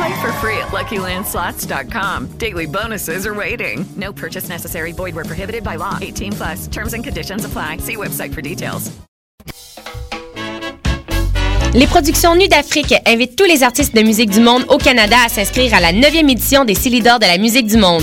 Play for free at LuckyLandSlots.com. Daily bonuses are waiting. No purchase necessary. Void were prohibited by law. 18 plus. Terms and conditions apply. See website for details. Les productions Nues d'Afrique invitent tous les artistes de musique du monde au Canada à s'inscrire à la 9e édition des Célidors de la musique du monde.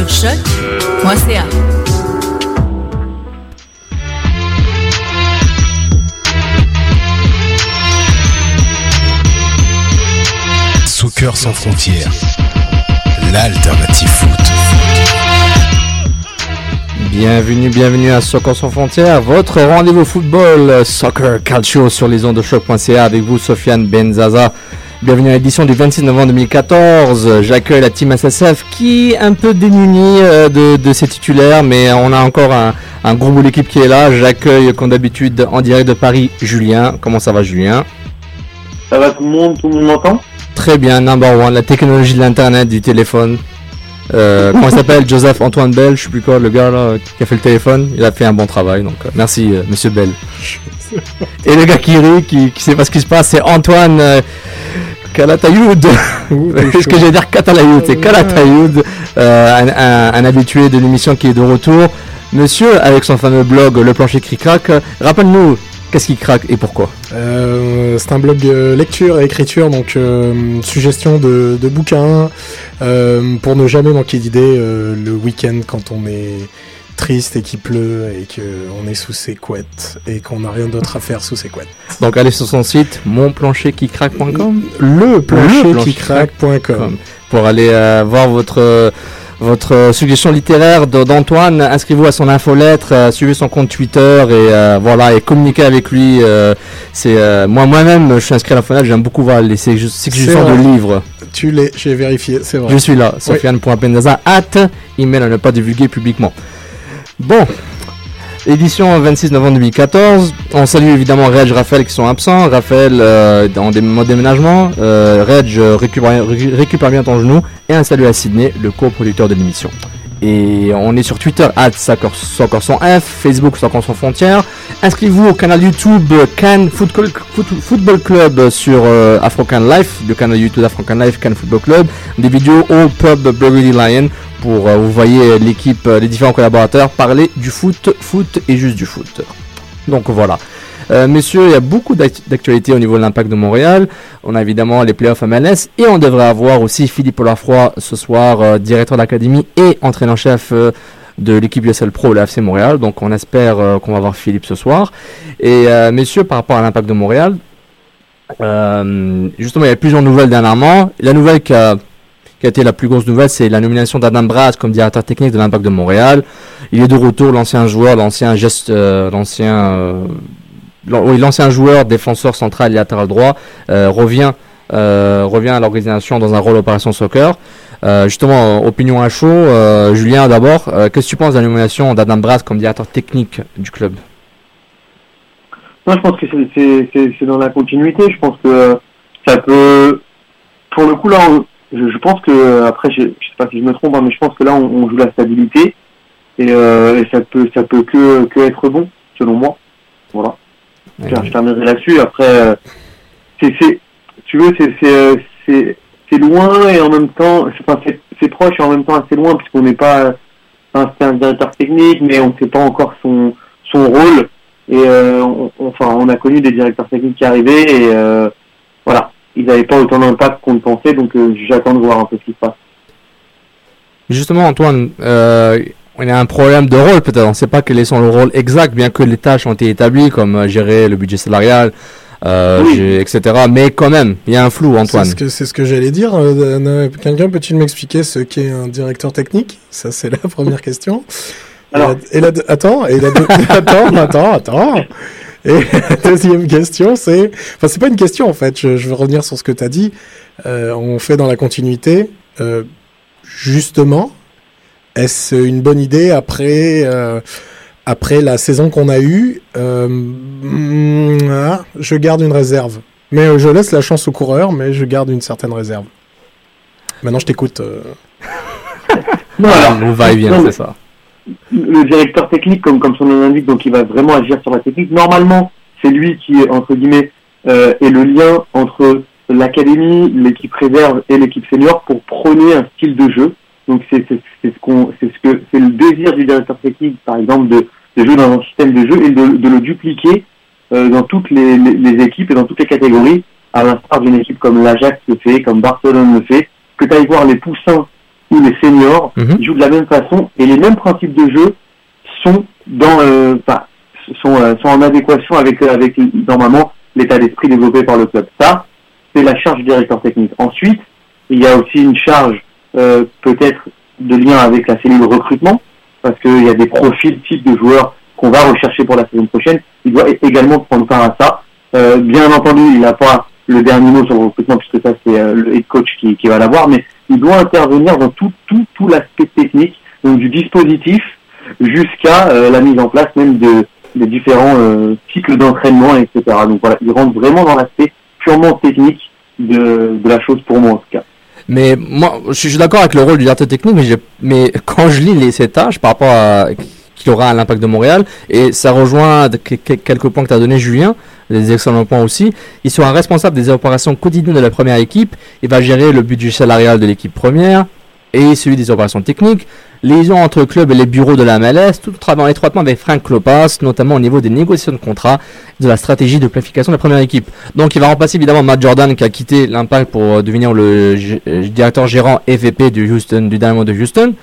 Sur choc.ca. Soccer sans frontières, l'alternative foot. Bienvenue, bienvenue à Soccer sans frontières, votre rendez-vous football, soccer calcio sur les ondes de choc.ca avec vous, Sofiane Benzaza. Bienvenue à l'édition du 26 novembre 2014. J'accueille la team SSF qui est un peu démunie euh, de, de, ses titulaires, mais on a encore un, un gros bout d'équipe qui est là. J'accueille, comme d'habitude, en direct de Paris, Julien. Comment ça va, Julien? Ça va tout le monde Tout le monde m'entend? Très bien, number one, la technologie de l'internet, du téléphone. Euh, comment il s'appelle? Joseph Antoine Bell, je sais plus quoi, le gars là qui a fait le téléphone, il a fait un bon travail, donc euh, merci euh, Monsieur Bell. Et le gars qui rit, qui, qui sait pas ce qui se passe, c'est Antoine euh, Kalatayoud. ce que j'allais dire Katalayoud, c'est Kalatayoud, un, un, un, habitué de l'émission qui est de retour. Monsieur, avec son fameux blog Le Plancher qui craque, rappelle-nous Qu'est-ce qui craque et pourquoi? Euh, C'est un blog euh, lecture et écriture, donc euh, suggestion de, de bouquins euh, pour ne jamais manquer d'idées le week-end quand on est triste et qu'il pleut et qu'on est sous ses couettes et qu'on n'a rien d'autre à faire sous ses couettes. Donc allez sur son site monplancherquicraque.com Le plancherquicraque.com pour aller voir votre votre suggestion littéraire d'Antoine, inscrivez-vous à son infolettre, euh, suivez son compte Twitter et euh, voilà et communiquez avec lui. Euh, c'est moi moi-même, je suis inscrit à l'infolettre, j'aime beaucoup voir les suggestions de livres. Tu l'es, j'ai vérifié, c'est vrai. Je suis là, sofiane.pendaza at email à ne pas divulguer publiquement. Bon, Édition 26 novembre 2014. On salue évidemment Reg, Raphaël qui sont absents. Raphaël euh, dans des modes déménagement. Euh, Reg récupère, récupère, bien ton genou. Et un salut à Sydney, le coproducteur de l'émission. Et on est sur Twitter, at F, Facebook Soccer sans frontières. Inscrivez-vous au canal YouTube Cannes Football, Football Club sur euh, African Life, le canal YouTube African Life Cannes Football Club. Des vidéos au pub Burgundy Lion pour euh, vous voyez l'équipe, euh, les différents collaborateurs parler du foot, foot et juste du foot. Donc voilà. Euh, messieurs, il y a beaucoup d'actualités au niveau de l'impact de Montréal. On a évidemment les playoffs MLS et on devrait avoir aussi Philippe Olafroy ce soir, euh, directeur d'académie et entraîneur-chef euh, de l'équipe USL Pro, la FC Montréal. Donc on espère qu'on va voir Philippe ce soir. Et messieurs, par rapport à l'impact de Montréal, justement, il y a plusieurs nouvelles dernièrement. La nouvelle qui a été la plus grosse nouvelle, c'est la nomination d'Adam Brass comme directeur technique de l'Impact de Montréal. Il est de retour, l'ancien joueur, l'ancien geste, euh, l'ancien, euh, l'an- oui, l'ancien joueur, défenseur central et latéral droit, euh, revient, euh, revient à l'organisation dans un rôle opération soccer. Euh, justement, opinion à chaud, Julien d'abord, qu'est-ce que tu penses de la nomination d'Adam Brass comme directeur technique du club? Moi, je pense que c'est- dans la continuité. Je pense que ça peut, pour le coup, là, je, je pense que après, je, je sais pas si je me trompe, hein, mais je pense que là, on, joue la stabilité et, et ça peut, ça peut que, que être bon, selon moi. Voilà. Je, je terminerai là-dessus. Après, euh, c'est, c'est, tu veux, c'est, c'est, euh, c'est, c'est loin et en même temps, c'est, enfin, c'est, c'est proche et en même temps assez loin puisqu'on n'est pas, enfin, c'est un directeur technique, mais on ne sait pas encore son, son rôle. Et euh, on, on- enfin, on a connu des directeurs techniques qui arrivaient et euh, voilà, ils n'avaient pas autant d'impact qu'on le pensait, donc euh, j'attends de voir un peu ce qui se passe. Justement, Antoine, euh, il y a un problème de rôle peut-être. On ne sait pas quel est son rôle exact, bien que les tâches ont été établies, comme euh, gérer le budget salarial, euh, etc. Mais quand même, il y a un flou, Antoine. C'est ce que, c'est ce que j'allais dire. Euh, Quelqu'un peut-il m'expliquer ce qu'est un directeur technique? Ça, c'est la première question. Et la- et la, attends, et la deux- attends, attends, attends. Et la deuxième question, c'est, enfin, c'est pas une question en fait. Je, je veux revenir sur ce que tu as dit. Euh, on fait dans la continuité. Euh, justement, est-ce une bonne idée après euh, après la saison qu'on a eue euh, ah, Je garde une réserve. Mais euh, je laisse la chance aux coureurs, mais je garde une certaine réserve. Maintenant, je t'écoute. euh. Non, alors, On va et vient, c'est ça. Le directeur technique, comme, comme son nom l'indique, donc il va vraiment agir sur la technique. Normalement, c'est lui qui, entre guillemets, euh, est le lien entre l'académie, l'équipe réserve et l'équipe senior pour prôner un style de jeu. Donc c'est ce qu'on c'est ce que c'est le désir du directeur technique, par exemple, de, de jouer dans un système de jeu et de, de le dupliquer euh, dans toutes les, les, les équipes et dans toutes les catégories, à l'instar d'une équipe comme l'Ajax le fait, comme Barcelone le fait, que tu ailles voir les poussins ou les seniors, ils jouent de la même façon et les mêmes principes de jeu sont dans euh, sont, euh, sont en adéquation avec euh, avec normalement l'état d'esprit développé par le club. Ça, c'est la charge du directeur technique. Ensuite, il y a aussi une charge euh, peut-être de lien avec la cellule recrutement, parce qu'il y a des profils types de joueurs qu'on va rechercher pour la saison prochaine. Il doit également prendre part à ça. Euh, bien entendu, il n'a pas le dernier mot sur le recrutement, puisque ça c'est euh, le head coach qui, qui va l'avoir, mais il doit intervenir dans tout, tout, tout l'aspect technique, donc du dispositif jusqu'à euh, la mise en place même de, des différents cycles d'entraînement, etc. Donc voilà, il rentre vraiment dans l'aspect purement technique de, de la chose pour moi en tout cas. Mais moi, je suis d'accord avec le rôle du directeur technique, mais, mais quand je lis les, tâches par rapport à qu'il aura à l'impact de Montréal, et ça rejoint quelques points que tu as donné Julien, des excellents points aussi, il sera responsable des opérations quotidiennes de la première équipe, il va gérer le budget salarial de l'équipe première et celui des opérations techniques, les entre le club et les bureaux de la MLS, tout travaillant étroitement avec Frank Klopas, notamment au niveau des négociations de contrats, de la stratégie de planification de la première équipe. Donc il va remplacer évidemment Matt Jordan qui a quitté l'impact pour euh, devenir le euh, directeur gérant EVP du du Dynamo de Houston.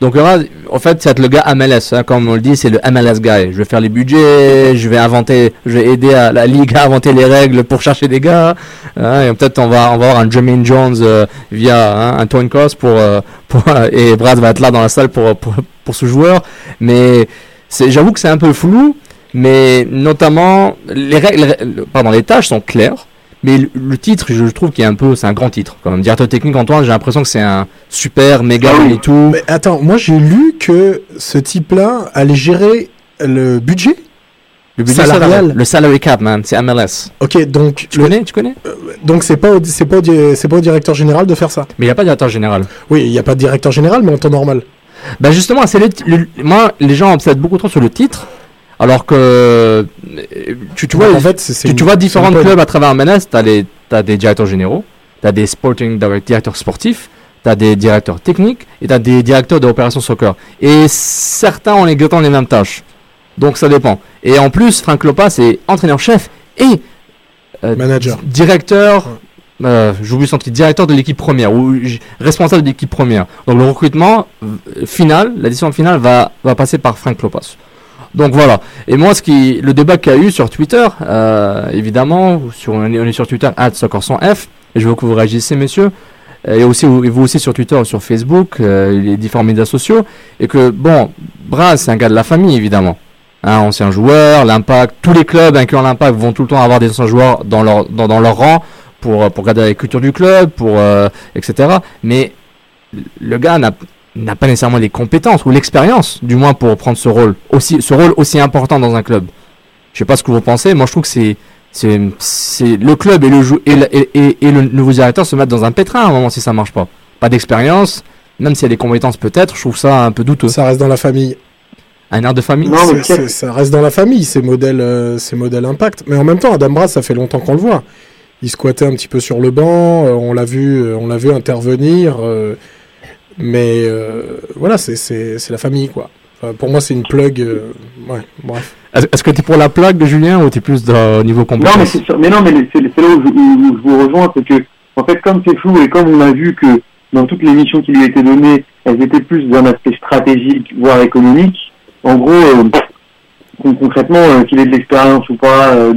Donc aura- en fait, c'est le gars MLS, hein, comme on le dit, c'est le MLS guy. Je vais faire les budgets, je vais inventer, je vais aider la ligue à inventer les règles pour chercher des gars. hein, et peut-être on va, avoir un Jermaine Jones euh, via hein, un Tony Cross pour, euh, et Brad va être là dans la salle pour pour, pour ce joueur. Mais j'avoue que c'est un peu flou, mais notamment les règles, pardon, les tâches sont claires. Mais le, le titre, je trouve qu'il est un peu, c'est un grand titre. Quand même, directeur technique Antoine, j'ai l'impression que c'est un super méga et tout. Mais attends, moi j'ai lu que ce type-là allait gérer le budget. Le budget salarial. salarial. Le salary cap, man, c'est MLS. Ok, donc Tu connais, tu connais? Donc c'est pas au- c'est pas c'est pas au directeur général de faire ça. Mais il n'y a pas de directeur général. Oui, il n'y a pas de directeur général, mais en temps normal. Bah justement, c'est le, le- moi, les gens obsèdent beaucoup trop sur le titre, alors que euh, tu, tu vois, En fait, tu, tu différents clubs à travers t'as les, t'as des directeurs généraux, t'as des sporting direct- directeurs sportifs, t'as des directeurs techniques et t'as des directeurs d'opérations soccer. Et certains ont exactement les mêmes tâches. Donc ça dépend. Et en plus, Frank Lopa, c'est entraîneur-chef et euh, Manager. directeur, euh, j'oublie son titre, directeur de l'équipe première ou j- responsable de l'équipe première. Donc le recrutement euh, final, la décision finale va, va passer par Frank Lopas. Donc voilà. Et moi, ce qui, le débat qu'il y a eu sur Twitter, euh, évidemment, sur, on est sur Twitter, at F, et je veux que vous réagissez, messieurs. et aussi vous aussi sur Twitter, sur Facebook, euh, les différents médias sociaux, et que bon, Braz c'est un gars de la famille évidemment, un ancien joueur, l'Impact, tous les clubs incluant l'Impact vont tout le temps avoir des anciens joueurs dans leur dans, dans leur rang pour pour garder la culture du club, pour euh, etc. Mais le gars n'a n'a pas nécessairement les compétences ou l'expérience, du moins pour prendre ce rôle aussi ce rôle aussi important dans un club. Je sais pas ce que vous pensez, moi je trouve que c'est c'est c'est le club et le jou- et, le- et, et- et le nouveau directeur se mettent dans un pétrin à un moment si ça marche pas. Pas d'expérience, même s'il y a des compétences peut-être, je trouve ça un peu douteux. Ça reste dans la famille. Un air de famille. C'est- c'est- ça reste dans la famille, ces modèles, euh, ces modèles impact. Mais en même temps, Adam Brass, ça fait longtemps qu'on le voit. Il squattait un petit peu sur le banc, euh, on l'a vu, euh, on l'a vu intervenir. Mais euh, voilà, c'est- c'est c'est la famille, quoi. Enfin, pour moi, c'est une plug. euh, ouais, bref. Est-ce que tu es pour la plaque de Julien ou tu es plus dans- au niveau Non, compétence mais c'est sûr. Mais non, mais c'est c'est là où je, où- où je vous rejoins, c'est que, en fait, comme c'est flou et comme on a vu que dans toutes les missions qui lui étaient données, elles étaient plus d'un aspect stratégique, voire économique, en gros, euh, con- concrètement, euh, qu'il ait de l'expérience ou pas euh,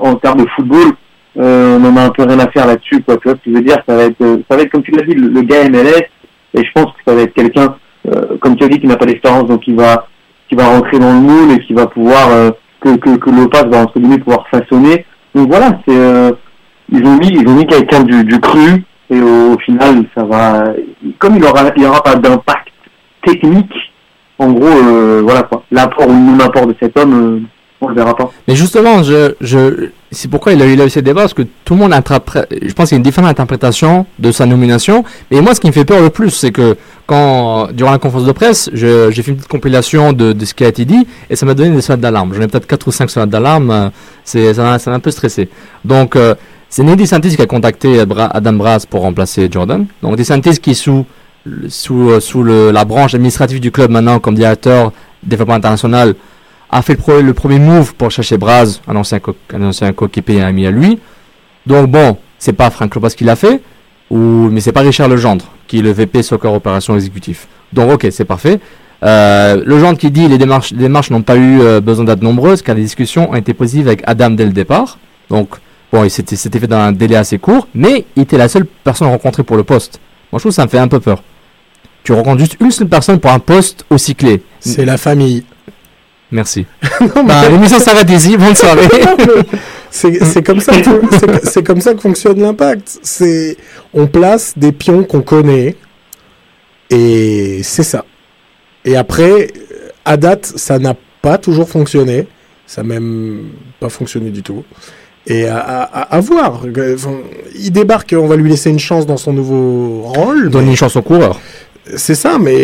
en termes de football, euh, on en a un peu rien à faire là-dessus, quoi. Tu vois ce que je veux dire Ça va être, ça va être comme tu l'as dit, le, le gars MLS, et je pense que ça va être quelqu'un, euh, comme tu as dit, qui n'a pas d'expérience, donc il va, qui va rentrer dans le moule et qui va pouvoir euh, que que va entre guillemets pouvoir façonner. Donc voilà, c'est euh, ils ont mis ils ont mis quelqu'un du, du cru et au, final ça va comme il aura il aura pas d'impact technique. En gros, voilà quoi. L'apport ou le non-apport de cet homme, on le verra pas. Mais justement, je, je, c'est pourquoi il a eu, ces débats, parce que tout le monde interprète, je pense qu'il y a une différente interprétation de sa nomination. Mais moi, ce qui me fait peur le plus, c'est que quand, durant la conférence de presse, j'ai fait une petite compilation de, ce qui a été dit, et ça m'a donné des sonnettes d'alarme. J'en ai peut-être 4 ou 5 sonnettes d'alarme, euh, c'est, ça m'a un peu stressé. Donc, euh, c'est Neddy Santis qui a contacté Adam Brass pour remplacer Jordan. Donc, Neddy Santis qui est sous, euh, la branche administrative du club maintenant comme directeur développement international, a fait le, premier move pour chercher Braz, un ancien, un ancien coéquipier et un ami à lui. Donc bon, c'est pas Frank Lopez qui l'a fait, ou, mais c'est pas Richard Legendre, qui est le VP Soccer Opération Exécutif. Donc ok, c'est parfait. Euh, Legendre qui dit les démarches, les démarches n'ont pas eu euh, besoin d'être nombreuses, car les discussions ont été positives avec Adam dès le départ. Donc bon, il s'était fait dans un délai assez court, mais il était la seule personne rencontrée pour le poste. Moi je trouve que ça me fait un peu peur. Tu rencontres juste une seule personne pour un poste aussi clé. C'est la famille. Merci. Bah, l'émission s'arrête ici. Bonne soirée. C'est comme ça, que- c'est- comme ça que fonctionne l'impact. C'est on place des pions qu'on connaît et c'est ça. Et après, à date, ça n'a pas toujours fonctionné. Ça n'a même pas fonctionné du tout. Et à, à- voir. Enfin, il débarque, on va lui laisser une chance dans son nouveau rôle. Donner mais- une chance au coureur. C'est ça, mais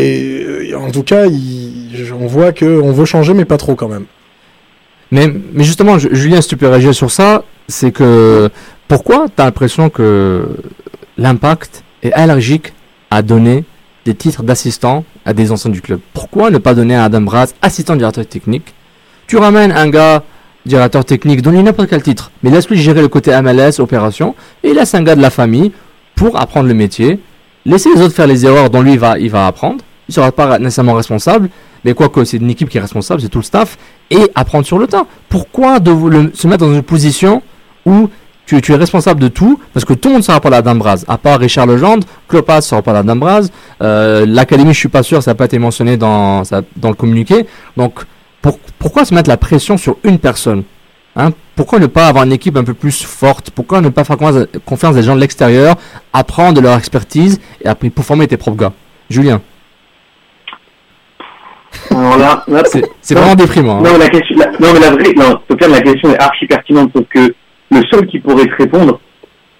euh, en tout cas, il- on voit que on veut changer, mais pas trop quand même. Mais, justement, Ju- Julien, si tu peux réagir sur ça, c'est que pourquoi tu as l'impression que l'impact est allergique à donner des titres d'assistant à des anciens du club? Pourquoi ne pas donner à Adam Braz assistant directeur technique? Tu ramènes un gars directeur technique, donne-lui n'importe quel titre, mais laisse-lui gérer le côté MLS, opération, et laisse un gars de la famille pour apprendre le métier. Laissez les autres faire les erreurs dont lui va, il va apprendre. Il ne sera pas nécessairement responsable, mais quoique c'est une équipe qui est responsable, c'est tout le staff, et apprendre sur le tas. Pourquoi se mettre dans une position où tu, es responsable de tout, parce que tout le monde sera pas là d'Ambraz, à part Richard Legendre, Clopas sera pas là d'Ambraz, euh, l'académie je suis pas sûr, ça n'a pas été mentionné dans, dans le communiqué, donc pour- pourquoi se mettre la pression sur une personne Hein, pourquoi ne pas avoir une équipe un peu plus forte? Pourquoi ne pas faire confiance à- des gens de l'extérieur, apprendre de leur expertise et pour former tes propres gars? Julien, Alors là, là c'est vraiment déprimant. hein. Non, mais la question, la- non, mais la vraie, non, Sofiane, la question est archi pertinente, sauf que le seul qui pourrait te répondre,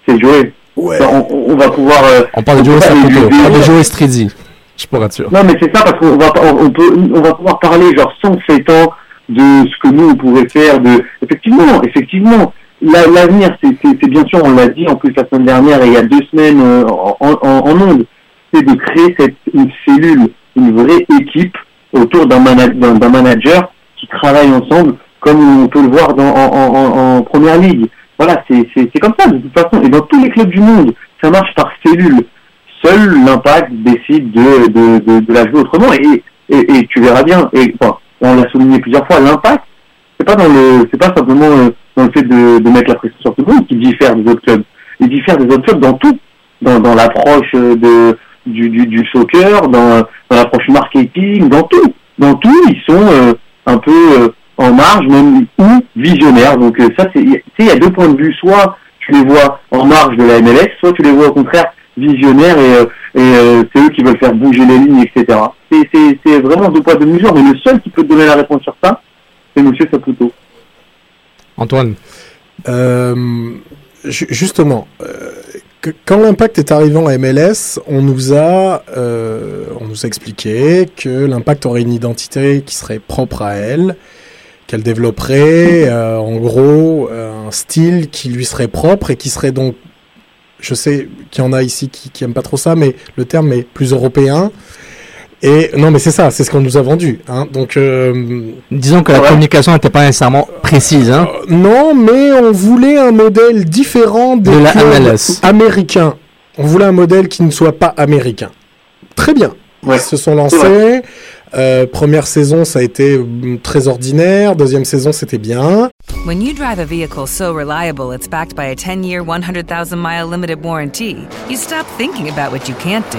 c'est Joey. Ouais. On, on va pouvoir. euh, On parle de peut Joe pas lui- Sakoto, lui- pas de Joe Strizzi. Je pourrais être sûr. Non, mais c'est ça, parce qu'on va, pas- on, on peut, on va pouvoir parler, genre, sans ans de ce que nous, on pourrait faire, de, effectivement, effectivement, la- l'avenir, c'est, c'est, c'est bien sûr, on l'a dit, en plus, la semaine dernière, et il y a deux semaines, euh, en, en, en ondes, c'est de créer cette, une cellule, une vraie équipe autour d'un, mana- d'un, d'un manager qui travaille ensemble, comme on peut le voir dans, en, en, en, première ligue. Voilà, c'est, comme ça, de toute façon. Et dans tous les clubs du monde, ça marche par cellule seul l'impact décide de, de, de, de la jouer autrement et, et, et tu verras bien et enfin, on l'a souligné plusieurs fois l'impact c'est pas dans le c'est pas simplement euh, dans le fait de, de mettre la pression sur tout le monde qui diffère des autres clubs il diffère des autres clubs dans tout dans, dans l'approche de du, du, du soccer, dans, dans l'approche marketing, dans tout. Dans tout, ils sont euh, un peu euh, en marge, même ou visionnaires. Donc euh, ça, c'est, tu sais, il y a deux points de vue. Soit tu les vois en marge de la MLS, soit tu les vois au contraire visionnaires et, et c'est eux qui veulent faire bouger les lignes, etc. C'est, c'est, c'est vraiment deux points de mesure. Mais le seul qui peut te donner la réponse sur ça, c'est Monsieur Saputo. Antoine. Euh, ju- justement, euh, quand l'impact est arrivé en MLS, on nous a, euh, on nous a expliqué que l'impact aurait une identité qui serait propre à elle, qu'elle développerait euh, en gros euh, un style qui lui serait propre et qui serait donc, je sais qu'il y en a ici qui, qui aiment pas trop ça, mais le terme est plus européen. Et non, mais c'est ça, c'est ce qu'on nous a vendu. Hein. Donc, euh, Disons que la communication n'était pas nécessairement précise. Hein. non, mais on voulait un modèle différent des De la MLS. américains. On voulait un modèle qui ne soit pas américain. Très bien. Ils se sont lancés. Euh, première saison, ça a été mm, très ordinaire. Deuxième saison, c'était bien. When you drive a vehicle so reliable it's backed by a 10 year, 100,000 mile limited warranty, you stop thinking about what you can't do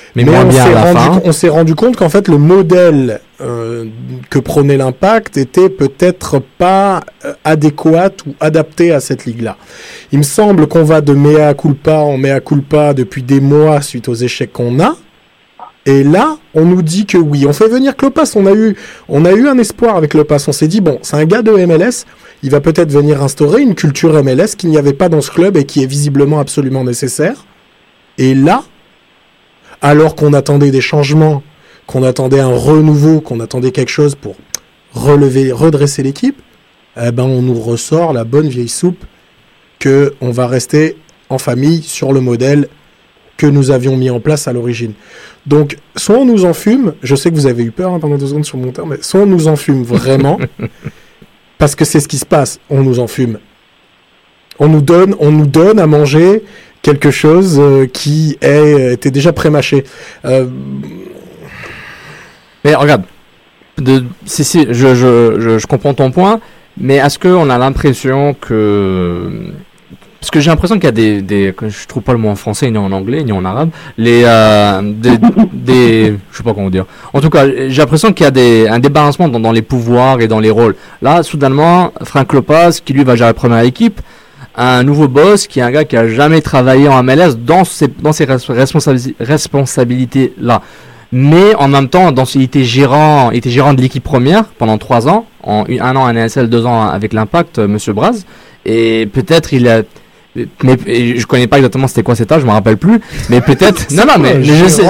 Mais on s'est rendu, compte qu'en fait, le modèle euh, que prenait l'impact était peut-être pas euh, adéquat ou adapté à cette ligue-là. Il me semble qu'on va de mea culpa en mea culpa depuis des mois suite aux échecs qu'on a. Et là, on nous dit que oui, on fait venir Klopas. On a eu, on a eu un espoir avec Klopas. On s'est dit bon, c'est un gars de MLS. Il va peut-être venir instaurer une culture MLS qu'il n'y avait pas dans ce club et qui est visiblement absolument nécessaire. Et là, alors qu'on attendait des changements, qu'on attendait un renouveau, qu'on attendait quelque chose pour relever, redresser l'équipe, eh ben on nous ressort la bonne vieille soupe que on va rester en famille sur le modèle que nous avions mis en place à l'origine. Donc, soit on nous en fume, je sais que vous avez eu peur hein, pendant deux secondes sur mon terme, mais soit on nous en fume vraiment, parce que c'est ce qui se passe, on nous en fume. On nous donne, on nous donne à manger quelque chose euh, qui est, était déjà prémâché. Euh, Mais regarde, de, si, si, je, je, je, je comprends ton point, mais est-ce qu'on a l'impression que. Parce que j'ai l'impression qu'il y a des, des. Je trouve pas le mot en français, ni en anglais, ni en arabe. Les. euh, des, des. Je sais pas comment dire. En tout cas, j'ai l'impression qu'il y a des, un débalancement dans, dans les pouvoirs et dans les rôles. Là, soudainement, Frank Lopez, qui lui va gérer la première équipe, un nouveau boss qui est un gars qui a jamais travaillé en MLS dans ses, dans ses responsabili- responsabilités-là. Mais en même temps, dans, il était gérant, était gérant de l'équipe première pendant trois ans, en un an à NSL, deux ans avec l'Impact, euh, Monsieur Braz. Et peut-être il a, mais et je connais pas exactement c'était quoi cet âge, je me rappelle plus. Mais peut-être, non non mais, je sais.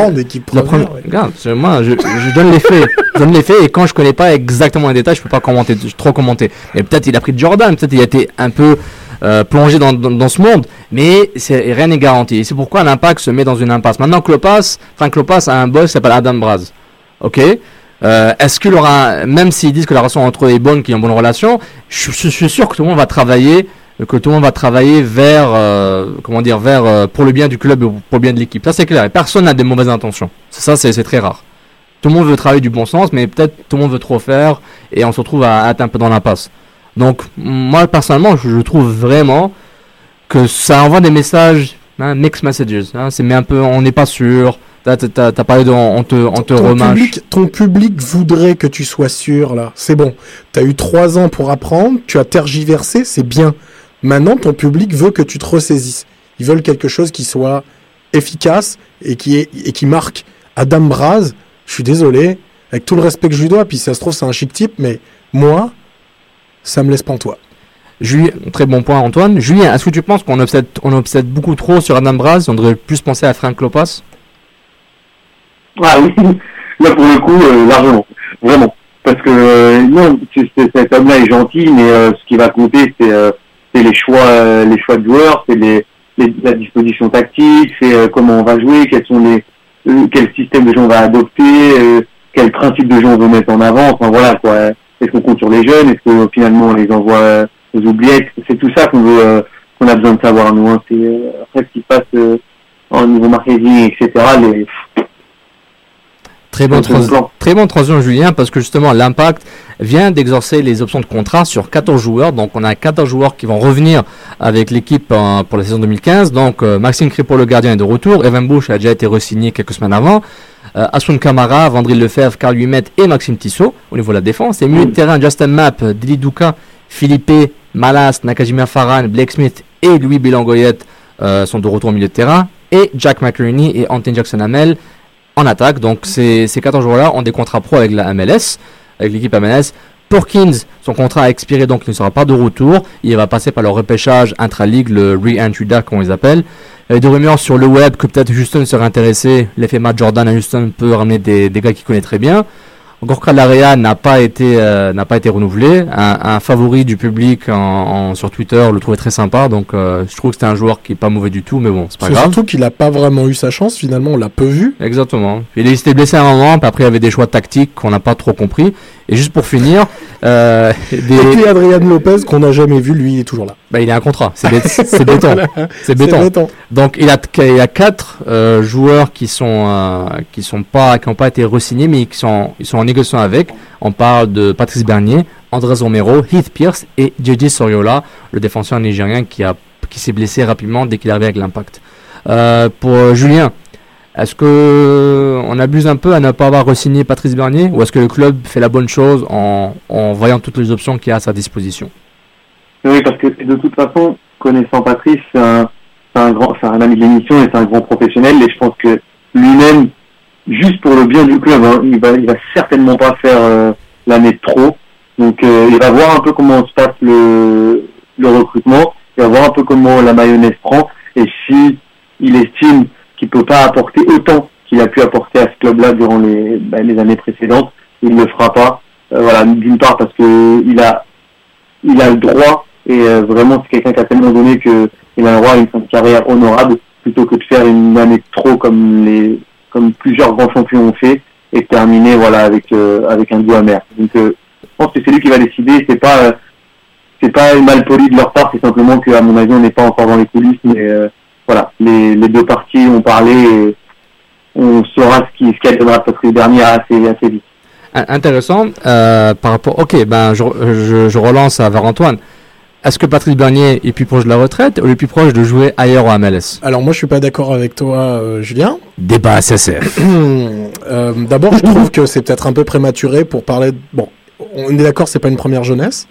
La première, regarde, moi je, je donne les faits, je donne les faits et quand je connais pas exactement les détails, je peux pas commenter, trop commenter. Mais peut-être il a pris de Jordan, peut-être il a été un peu euh, plongé dans, dans, dans ce monde, mais c'est, rien n'est garanti. Et c'est pourquoi l'impact se met dans une impasse. Maintenant que Lopas, Frank Lopas a un boss qui s'appelle Adam Braz. Ok? Euh, Est-ce qu'il aura, même s'ils disent que la relation entre eux est bonne, qu'il y a une bonne relation, je, je suis sûr que tout le monde va travailler, que tout le monde va travailler vers, euh, comment dire, vers euh, pour le bien du club pour le bien de l'équipe. Ça c'est clair. Et personne n'a des mauvaises intentions. Ça c'est très rare. Tout le monde veut travailler du bon sens, mais peut-être tout le monde veut trop faire et on se retrouve à, à être un peu dans l'impasse. Donc moi personnellement, je, je trouve vraiment que ça envoie des messages, hein, mixed messages. Hein, c'est mais un peu, on n'est pas sûr. T'as, t'as parlé de, on on te, on te ton remâche. public, ton public voudrait que tu sois sûr là. C'est bon. T'as eu trois ans pour apprendre, tu as tergiversé, c'est bien. Maintenant, ton public veut que tu te ressaisisses. Ils veulent quelque chose qui soit efficace et qui est et qui marque. Adam Braz, je suis désolé, avec tout le respect que je lui dois, puis si ça se trouve c'est un chic type, mais moi, ça me laisse pantois. Julien, très bon point Antoine. Julien, est-ce que tu penses qu'on obsède, on obsède beaucoup trop sur Adam Braz? On devrait plus penser à Frank Lopas Ah oui, là pour le coup, euh, largement, vraiment. Parce que euh, non, cet homme-là est gentil, mais euh, ce qui va compter, c'est euh, c'est les choix, euh, les choix de joueurs, c'est les, les- la disposition tactique, c'est euh, comment on va jouer, quels sont les, euh, quel système de jeu on va adopter, quel principe de jeu on veut mettre en avant. Enfin voilà quoi. est-ce qu'on compte sur les jeunes, est-ce que finalement on les envoie aux oubliettes, c'est tout ça qu'on veut, qu'on a besoin de savoir nous. Hein. C'est après ce qui se passe en niveau marketing, etc. Les, Très bon, C'est un plan. très bon transition, Julien, parce que justement, l'impact vient d'exorcer les options de contrat sur 14 joueurs. Donc, on a 14 joueurs qui vont revenir avec l'équipe euh, pour la saison 2015. Donc, euh, Maxime Crépeau, le gardien, est de retour. Evan Bush a déjà été re-signé quelques semaines avant. Euh, Asun Kamara, Vandril Lefebvre, Carl Humet et Maxime Tissot au niveau de la défense. Et milieu de terrain, Justin Mapp, Dili Duka, Philippe, Malas, Nakajima Farhan, Blake Smith et Louis Bilangoyet euh, sont de retour au milieu de terrain. Et Jack McInerney et Anthony Jackson Hamel en attaque. Donc ces, ces 14 joueurs-là ont des contrats pro avec la MLS, avec l'équipe MLS. Porkins, son contrat a expiré donc il ne sera pas de retour. Il va passer par le repêchage intra-league, le re-entry DAC comme on les appelle. Il y a des rumeurs sur le web que peut-être Houston serait intéressé. L'effet Matt Jordan à Houston peut ramener des gars qu'il connaît très bien. Gorka Larea n'a pas été euh, n'a pas été renouvelé. Un, un favori du public en, en- sur Twitter le trouvait très sympa. Donc euh, je trouve que c'était un joueur qui est pas mauvais du tout, mais bon, c'est pas grave. surtout qu'il a pas vraiment eu sa chance, finalement, on l'a peu vu. Exactement. Il s'était blessé à un moment, puis après il y avait des choix tactiques qu'on n'a pas trop compris. Et juste pour finir, euh, des... Et puis Adrian Lopez, qu'on n'a jamais vu, lui, il est toujours là. bah, il a un contrat, c'est bé- c'est béton. C'est béton. Donc il a, il y a quatre euh, joueurs qui sont euh, qui sont pas qui n'ont pas été re-signés, mais qui sont ils sont en négociation avec. On parle de Patrice Bernier, Andrés Romero, Heath Pierce et JJ Soriola, le défenseur nigérien qui a qui s'est blessé rapidement dès qu'il est arrivé avec l'Impact. Euh, pour euh, Julien, est-ce que on abuse un peu à ne pas avoir re-signé Patrice Bernier ou est-ce que le club fait la bonne chose en, en voyant toutes les options qu'il a à sa disposition? Oui, parce que de toute façon, connaissant Patrice, c'est un, un grand, c'est un ami de l'émission et c'est un grand professionnel. Et je pense que lui-même, juste pour le bien du club, hein, il va, il va certainement pas faire euh, l'année trop. Donc, euh, il va voir un peu comment se passe le, le recrutement. Il va voir un peu comment la mayonnaise prend. Et si il estime qu'il peut pas apporter autant qu'il a pu apporter à ce club-là durant les, les années précédentes, il ne le fera pas. Euh, voilà, d'une part parce que il a il a le droit et euh, vraiment c'est quelqu'un qui a tellement donné que il a le droit à une carrière honorable plutôt que de faire une année trop comme les comme plusieurs grands champions ont fait et terminer voilà avec euh, avec un goût amer. Donc je pense que c'est lui qui va décider. C'est pas c'est pas mal poli de leur part. C'est simplement que à mon avis on n'est pas encore dans les coulisses, mais voilà les, les deux parties ont parlé. Et on saura ce qui ce adviendra parce que le dernier assez assez vite. In- Intéressant. Euh, par rapport. Ok, ben je, je, je relance à vers Antoine. Est-ce que Patrice Bernier est plus proche de la retraite ou est plus proche de jouer ailleurs au MLS Alors moi je suis pas d'accord avec toi euh, Julien. Débat SSF. Euh, D'abord je trouve que c'est peut-être un peu prématuré pour parler... de- Bon, on est d'accord c'est pas une première jeunesse.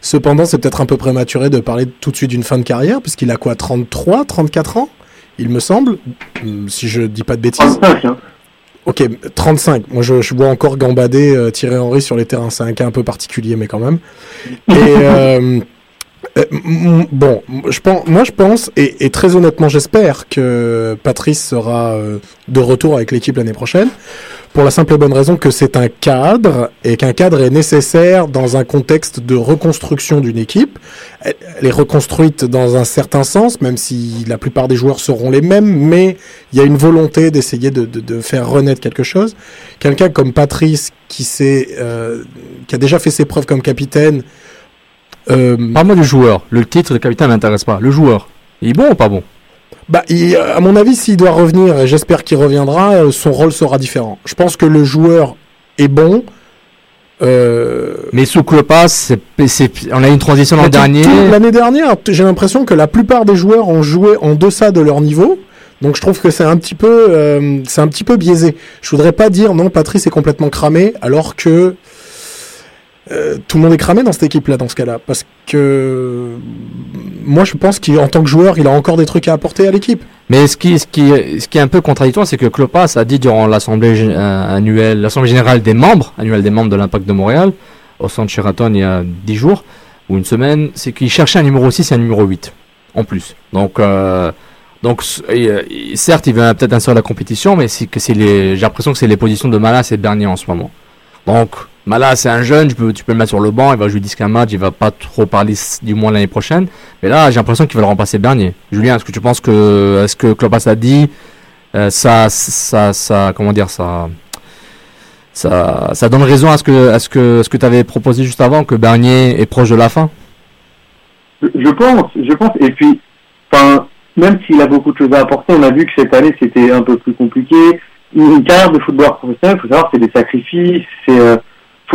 Cependant c'est peut-être un peu prématuré de parler tout de suite d'une fin de carrière puisqu'il a quoi 33, 34 ans il me semble, Hum, si je dis pas de bêtises. 35, hein. Ok, 35. Moi, je, je vois encore gambader euh, Thierry Henry sur les terrains. C'est un cas un peu particulier, mais quand même. Et euh, bon, je pense, moi, je pense, et, très honnêtement, j'espère que Patrice sera euh, de retour avec l'équipe l'année prochaine. Pour la simple et bonne raison que c'est un cadre et qu'un cadre est nécessaire dans un contexte de reconstruction d'une équipe. Elle, est reconstruite dans un certain sens, même si la plupart des joueurs seront les mêmes, mais il y a une volonté d'essayer de, de, faire renaître quelque chose. Quelqu'un comme Patrice qui euh, qui a déjà fait ses preuves comme capitaine. Euh, Parle-moi du joueur. Le titre de capitaine m'intéresse pas. Le joueur. Il est bon ou pas bon? Bah, il- à mon avis, s'il doit revenir, et j'espère qu'il reviendra, euh, son rôle sera différent. Je pense que le joueur est bon. Euh, Mais sous Klopas, on a eu une transition l'an dernier. L'année dernière, j'ai l'impression que la plupart des joueurs ont joué en deçà de leur niveau. Donc je trouve que c'est un petit peu, euh, c'est un petit peu biaisé. Je voudrais pas dire non, Patrice est complètement cramé, alors que euh, tout le monde est cramé dans cette équipe-là, dans ce cas-là, parce que moi je pense qu'en tant que joueur, il a encore des trucs à apporter à l'équipe. Mais ce qui, est un peu contradictoire, c'est que Klopas a dit durant l'assemblée euh, annuelle, l'assemblée générale des membres, annuelle des membres de l'Impact de Montréal, au centre Sheraton il y a 10 jours, ou une semaine, c'est qu'il cherchait un numéro 6 et un numéro 8, en plus. Donc, euh, donc euh, certes, il veut peut-être insérer la compétition, mais j'ai l'impression que c'est les positions de Malas et Bernier en ce moment. Donc, Malas, c'est un jeune, tu peux, tu peux le mettre sur le banc, il va jouer 10-15 matchs, il va pas trop parler, du moins l'année prochaine. Mais là, j'ai l'impression qu'il va le remplacer Bernier. Julien, est-ce que tu penses que, est-ce que Klopas a dit, ça, ça, ça, comment dire, ça, ça, ça donne raison à ce que, à ce que, ce que tu avais proposé juste avant, que Bernier est proche de la fin? Je, je pense, je pense. Et puis, enfin, même s'il a beaucoup de choses à apporter, on a vu que cette année c'était un peu plus compliqué. Une, carrière de footballeur professionnel, il faut savoir, c'est des sacrifices, c'est, euh,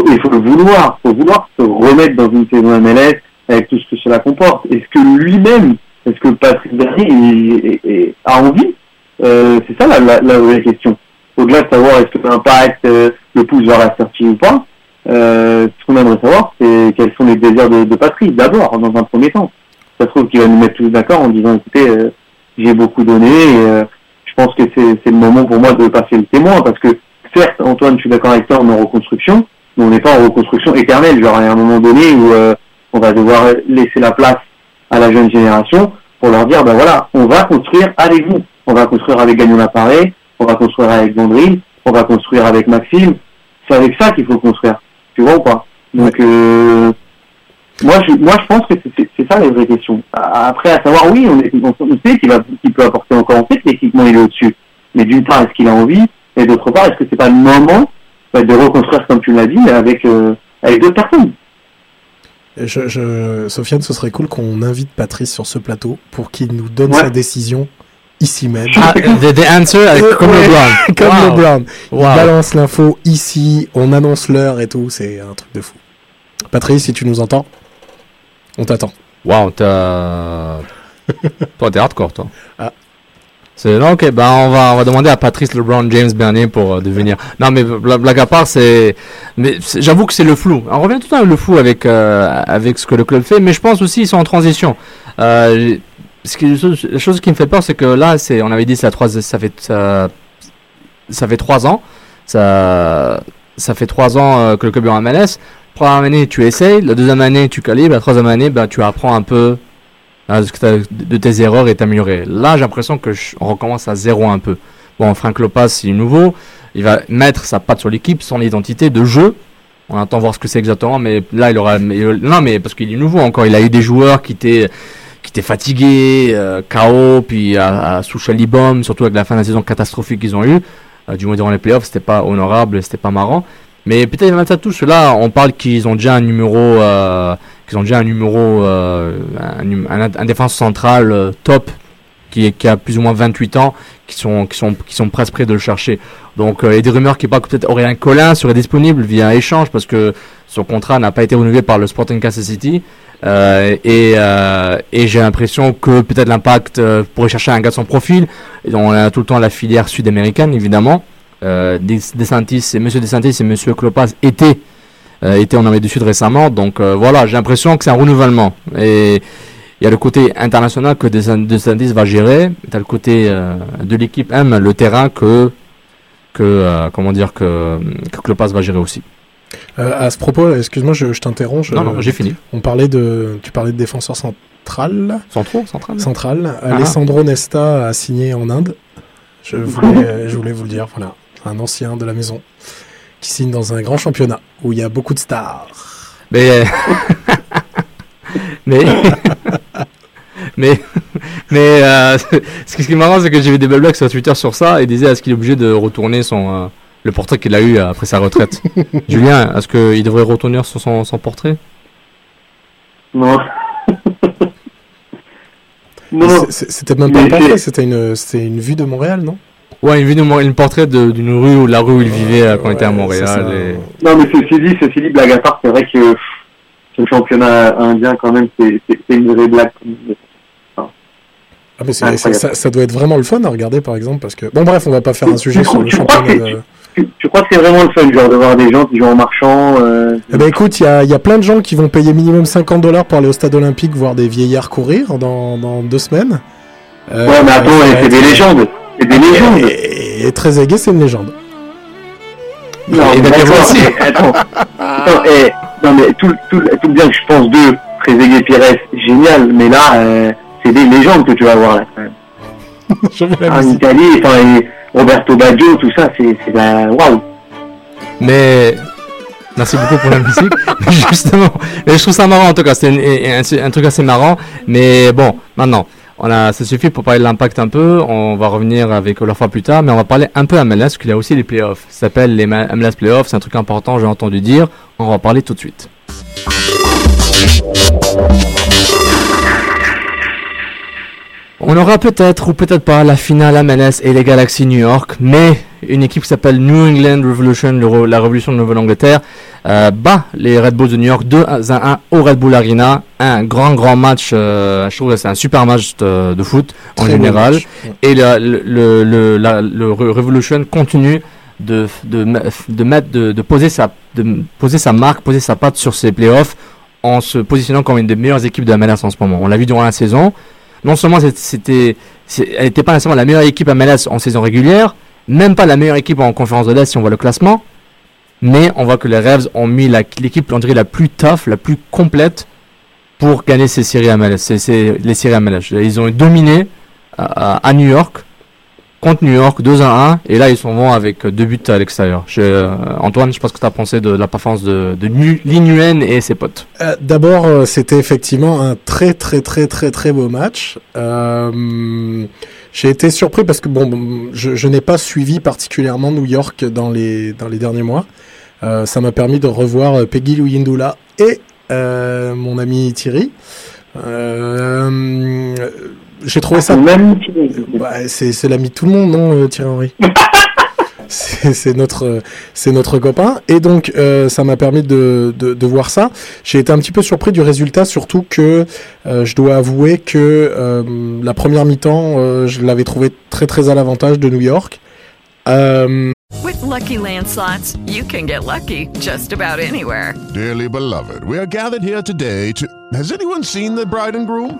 il faut le vouloir, faut vouloir se remettre dans une saison MLS avec tout ce que cela comporte. Est-ce que lui-même, est-ce que Patrick Bernier est- est- est- a envie? Euh, C'est ça la, la, la vraie question. Au-delà de savoir est-ce que l'impact euh, le pousse vers la sortie ou pas, euh, ce qu'on aimerait savoir, c'est quels sont les désirs de, de Patrick, d'abord, dans un premier temps. Ça se trouve qu'il va nous mettre tous d'accord en disant, écoutez, euh, j'ai beaucoup donné, et euh, pense que c'est le moment pour moi de passer le témoin, parce que certes, Antoine, je suis d'accord avec toi, on est en reconstruction, mais on n'est pas en reconstruction éternelle. Genre, il y a un moment donné où euh, on va devoir laisser la place à la jeune génération pour leur dire, ben voilà, on va construire avec vous. On va construire avec Gagnon Appareil, on va construire avec Gondry, on va construire avec Maxime. C'est avec ça qu'il faut construire. Tu vois ou pas? Donc, euh, moi, je, moi, je pense que c'est- ça la vraie question. A- Après, à savoir, oui, on, est, on, on sait qu'il va- qu'il peut apporter encore, on sait que techniquement il est au-dessus. Mais d'une part, est-ce qu'il a envie? Et d'autre part, est-ce que c'est pas le moment bah, de reconstruire, comme tu l'as dit, mais avec, euh, avec d'autres personnes? Je, je, Sofiane, ce serait cool qu'on invite Patrice sur ce plateau pour qu'il nous donne Ouais. sa décision ici même. Ah, the, the answer, euh, comme Ouais, LeBron. comme Wow. LeBron. Il Wow. balance l'info ici, on annonce l'heure et tout, c'est un truc de fou. Patrice, si tu nous entends, on t'attend. Waouh, t'as. toi, t'es hardcore, toi. Ah. C'est non, ok, ben on va on va demander à Patrice LeBron James Bernier pour euh, devenir. Non, mais bla- blague à part, c'est. Mais j'avoue que c'est le flou. On revient tout le temps avec le flou avec euh, avec ce que le club fait, mais je pense aussi ils sont en transition. Euh, ce qui, la chose qui me fait peur, c'est que là, c'est on avait dit ça trois, ça fait ça, ça fait trois ans, ça ça fait trois ans euh, que le club est en MLS. Première année, tu essayes. La deuxième année, tu calibres. La troisième année, ben, tu apprends un peu hein, de tes erreurs et t'améliorer. Là, j'ai l'impression que je- recommence à zéro un peu. Bon, Frank Lopez, il est nouveau. Il va mettre sa patte sur l'équipe, son identité de jeu. On attend voir ce que c'est exactement, mais là, il aura. mais, euh, non, mais parce qu'il est nouveau encore. Il a eu des joueurs qui étaient qui étaient fatigués, euh, KO, puis à, à Libom, surtout avec la fin de la saison catastrophique qu'ils ont eu. Euh, du moins durant les playoffs, c'était pas honorable, c'était pas marrant. Mais peut-être tous là, on parle qu'ils ont déjà un numéro, euh, qu'ils ont déjà un numéro, euh, un, un, un défense central euh, top qui, qui a plus ou moins 28 ans, qui sont, qui sont, qui sont presque prêts de le chercher. Donc euh, il y a des rumeurs qui parlent que peut-être Aurélien Collin serait disponible via échange parce que son contrat n'a pas été renouvelé par le Sporting Kansas City. Euh, et euh, et j'ai l'impression que peut-être l'impact euh, pourrait chercher un gars de son profil. On a tout le temps la filière sud-américaine évidemment. Euh, Des- DeSantis et Monsieur DeSantis et Monsieur Klopas étaient euh, étaient en Amérique du Sud récemment. Donc euh, voilà, j'ai l'impression que c'est un renouvellement. Et il y a le côté international que Desan- DeSantis va gérer. Tu as le côté euh, de l'équipe M, le terrain que que comment dire que que Klopas va gérer aussi. Euh, à ce propos, excuse-moi, je, je t'interromps. Non, non, j'ai fini. On parlait de, tu parlais de défenseur central. Centraux, central. Central. Ah. Alessandro Nesta a signé en Inde. Je voulais, je voulais vous le dire. Voilà, un ancien de la maison qui signe dans un grand championnat où il y a beaucoup de stars. Mais mais mais mais euh, ce qui est marrant, c'est que j'ai vu des belles blagues sur Twitter sur ça et disaient est-ce qu'il est obligé de retourner son euh, le portrait qu'il a eu après sa retraite? Julien, est-ce qu'il devrait retourner sur son, son portrait? Non. C'était même pas un portrait, c'était une, c'était une vue de Montréal, non? Ouais, une, une portrait de- d'une rue ou la rue où il vivait euh, quand il était à Montréal. et- Non, mais ceci dit, ceci dit, blague à part, c'est vrai que pff, ce championnat indien, quand même, c'est une vraie blague. Ah, mais ça, ça doit être vraiment le fun à regarder, par exemple, parce que... Bon, bref, on va pas faire un sujet Tu- sur le tu championnat que- de... Tu, tu crois que c'est vraiment le fun, genre, de voir des gens qui jouent en marchant euh, Eh ben écoute, il y a, il y a plein de gens qui vont payer minimum 50 dollars pour aller au stade olympique voir des vieillards courir dans, dans deux semaines. Euh, Ouais, mais attends, c'est des légendes. C'est des légendes. Et, et Trezeguet, c'est une légende. Non, Et mais d'accord, aussi. attends. Attends, eh, non, mais tout, tout, tout le bien que je pense d'eux, Trezeguet, Pires, génial, mais là, euh, c'est des légendes que tu vas voir là. quand même. En. Italie, enfin, et Roberto Baggio, tout ça, c'est c'est la... Waouh Mais merci beaucoup pour la musique. Justement, mais je trouve ça marrant en tout cas. C'est un, un- un truc assez marrant. Mais bon, maintenant, On a, ça suffit pour parler de l'impact un peu. On va revenir avec Olafra plus tard, mais on va parler un peu MLS, parce qu'il y a aussi les playoffs. Ça s'appelle les MLS Playoffs, c'est un truc important, j'ai entendu dire. On va en parler tout de suite. On aura peut-être ou peut-être pas la finale MLS et les Galaxy New York, mais une équipe qui s'appelle New England Revolution, le la révolution de Nouvelle-Angleterre, euh, bat les Red Bulls de New York 2 à 1 au Red Bull Arena. Un grand grand match, euh, je trouve que c'est un super match de, de foot en Très général. Et le, le, le, la- le Re- Revolution continue de, de, me- de, mettre, de, poser sa, de poser sa marque, poser sa patte sur ces playoffs en se positionnant comme une des meilleures équipes de la en ce moment. On l'a vu durant la saison. Non seulement c'était, elle n'était pas nécessairement la meilleure équipe MLS en saison régulière, même pas la meilleure équipe en conférence de l'Est si on voit le classement, mais on voit que les Revs ont mis l'équipe, on dirait, la plus tough, la plus complète pour gagner ces séries MLS, c'est les séries MLS. Ils ont dominé à, à New York contre New York 2 à 1 et là ils sont bons avec deux buts à l'extérieur. Euh, Antoine, je pense que tu as pensé de la performance de, de Nguyen et ses potes. Euh, D'abord, euh, c'était effectivement un très très très très très beau match. J'ai été surpris parce que bon, je, n'ai pas suivi particulièrement New York dans les dans les derniers mois. Ça m'a permis de revoir Peggy Luyindula et mon ami Thierry. J'ai trouvé ça. Même Ouais, c'est c'est l'ami de tout le monde, non, euh, Thierry Henry C'est notre, c'est notre copain. Et donc, euh, ça m'a permis de, de, de voir ça. J'ai été un petit peu surpris du résultat, surtout que euh, je dois avouer que euh, la première mi-temps, euh, je l'avais trouvé très très à l'avantage de New York. Euh, With Lucky Land slots, you can get lucky just about anywhere. Dearly beloved, we are gathered here today to. Has anyone seen the bride and groom?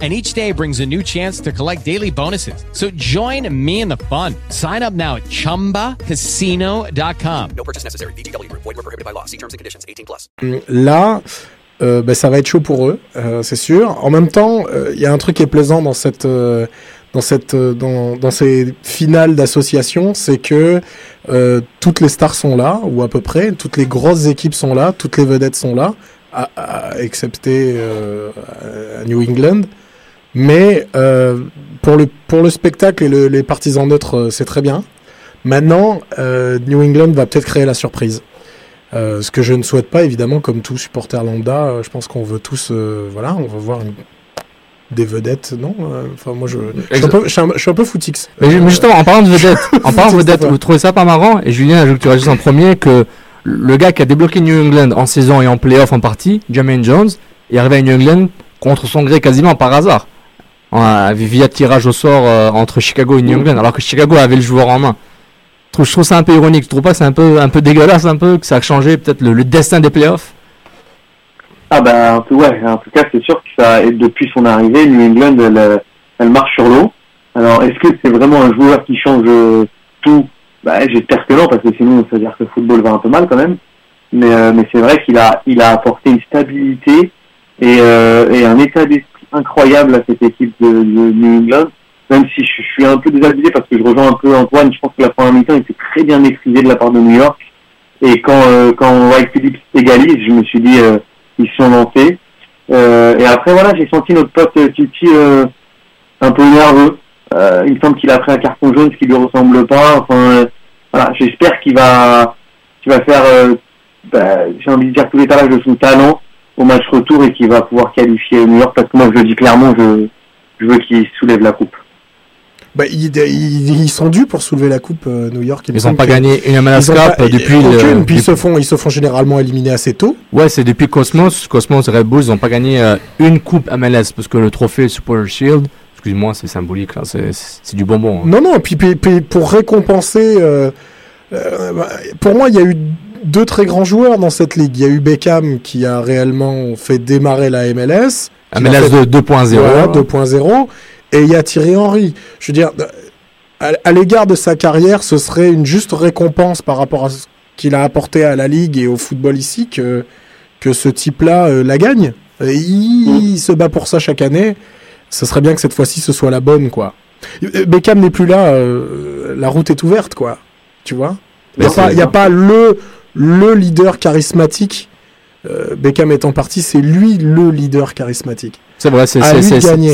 And each day brings a new chance to collect daily bonuses. So join me in the fun. Sign up now at chumbacasino.com. No purchase necessary. Void were prohibited by law. See terms and conditions. 18 plus. Là, euh, ben, ça va être chaud pour eux, euh, c'est sûr. En même temps, euh, il y a un truc qui est plaisant dans cette, euh, dans cette, euh, dans, dans ces finales d'association, c'est que euh, toutes les stars sont là, ou à peu près, toutes les grosses équipes sont là, toutes les vedettes sont là, à, à- excepté euh, à New England. Mais euh, pour le pour le spectacle et le- les partisans neutres, euh, c'est très bien. Maintenant, New England va peut-être créer la surprise. Euh, ce que je ne souhaite pas, évidemment, comme tout supporter lambda, euh, je pense qu'on veut tous, euh, voilà, on veut voir une- des vedettes, non Enfin, moi, je, je, suis un peu, je, suis un, je suis un peu footix. Mais, ju- mais justement, en parlant de vedettes, en parlant de vedettes, vous trouvez ça pas marrant? Et Julien, je veux que tu en premier que le gars qui a débloqué New England en saison et en playoff en partie, Jermaine Jones, est arrivé à New England contre son gré quasiment par hasard. Via tirage au sort euh, entre Chicago et New England, alors que Chicago avait le joueur en main. Je trouve, je trouve ça un peu ironique. Tu trouves pas c'est un peu, dégueulasse, un peu, que ça a changé peut-être le, destin des playoffs Ah bah en tout, ouais, en tout cas c'est sûr que ça, et depuis son arrivée, New England elle, elle marche sur l'eau. Alors est-ce que c'est vraiment un joueur qui change euh, tout Bah j'espère que non parce que sinon ça veut dire que le football va un peu mal quand même. Mais euh, mais c'est vrai qu'il a il a apporté une stabilité et, euh, et un état d'esprit incroyable à cette équipe de, New England. Même si je, suis un peu désabusé parce que je rejoins un peu Antoine, je pense que la première mi-temps était très bien maîtrisée de la part de New York. Et quand euh, quand White Phillips égalise, je me suis dit euh, ils sont lancés. Euh, et après voilà, j'ai senti notre pote Titi euh, un peu nerveux. Euh, il me semble qu'il a pris un carton jaune, ce qui lui ressemble pas. Enfin euh, voilà, j'espère qu'il va qu'il va faire euh, bah, j'ai envie de dire tout l'étalage de son talent au match retour et qu'il va pouvoir qualifier New York parce que moi je le dis clairement, je je veux qu'il soulève la coupe. Bah, ils, ils, ils sont dus pour soulever la coupe euh, New York. Ils n'ont pas gagné une MLS Cup depuis aucune, le- puis ils se font, ils se font généralement éliminer assez tôt. Ouais, c'est depuis Cosmos. Cosmos et Red Bulls, ils n'ont pas gagné euh, une coupe MLS parce que le trophée Super Shield, excuse-moi, c'est symbolique, là, c'est- du bonbon. hein. Non, non, puis, puis- puis pour récompenser. euh, euh, bah, pour moi, il y a eu deux très grands joueurs dans cette ligue. Il y a eu Beckham qui a réellement fait démarrer la MLS. l'a MLS fait- de 2.0. Voilà, 2.0. Et il y a Thierry Henry. Je veux dire, à, à l'égard de sa carrière, ce serait une juste récompense par rapport à ce qu'il a apporté à la ligue et au football ici que, que ce type-là euh, la gagne. Et il, il se bat pour ça chaque année. Ce serait bien que cette fois-ci ce soit la bonne, quoi. Euh, Beckham n'est plus là, euh, la route est ouverte, quoi. Tu vois Il n'y a, pas- c'est- il y a pas le, le leader charismatique. Euh, Beckham étant parti, c'est lui le leader charismatique. C'est vrai,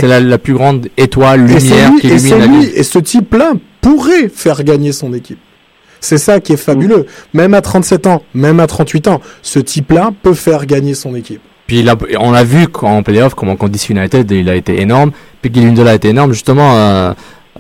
c'est la, la plus grande étoile, lumière lui- qui illumine la lui-. Et ce type-là pourrait faire gagner son équipe. C'est ça qui est fabuleux. Même à 37 ans, même à 38 ans, ce type-là peut faire gagner son équipe. Puis a- on l'a vu quand- en playoff, comment quand DC United, il a été énorme. Peggy Lindola a été énorme. Justement, euh,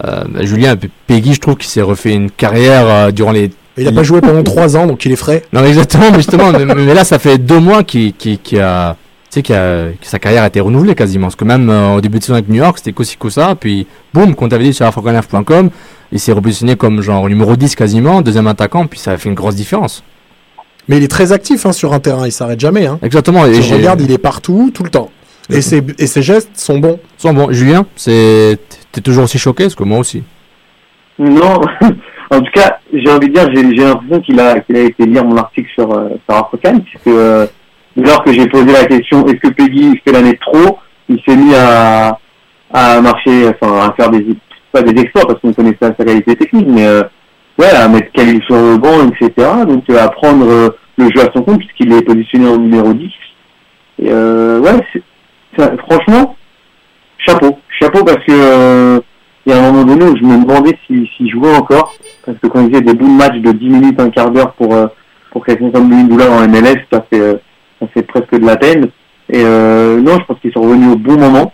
euh, Julien, Peggy, je trouve qu'il s'est refait une carrière euh, durant les. Il n'a pas joué pendant 3 ans, donc il est frais. Non, mais exactement, mais justement, mais, mais là, ça fait deux mois qu'il a. Tu sais, a- que sa carrière a été renouvelée quasiment. Parce que même au début de saison avec New York, c'était que ça. Puis, boum, comme tu avais dit sur afrocanaf.com, il s'est repositionné comme genre numéro 10 quasiment, deuxième attaquant, puis ça a fait une grosse différence. Mais il est très actif hein, sur un terrain, il s'arrête jamais. Hein. Exactement. Et Tu j'ai- regardes, il est partout, tout le temps. Et ses, et ses gestes sont bons. Sont bons. Julien, c'est t'es toujours aussi choqué Parce que moi aussi. Non, en tout cas, j'ai envie de dire, j'ai l'impression qu'il a, qu'il a été lire mon article sur, euh, sur Afrocan, puisque euh, que j'ai posé la question, est-ce que Peggy fait l'année trop, il s'est mis à, à marcher, enfin, à faire des, pas des exploits, parce qu'on connaissait sa qualité technique, mais euh, ouais, à mettre Khalil sur le banc, etc. Donc, euh, à prendre euh, le jeu à son compte, puisqu'il est positionné en numéro 10. Et euh, ouais, franchement, chapeau. Chapeau parce que il y a un moment donné où je me demandais s'il s'il jouait encore. Parce que quand il faisait des bouts de match de 10 minutes, un quart d'heure pour, euh, pour quelqu'un comme Louis Doula en MLS, ça fait, euh, ça fait presque de la peine. Et euh, non, je pense qu'ils sont revenus au bon moment.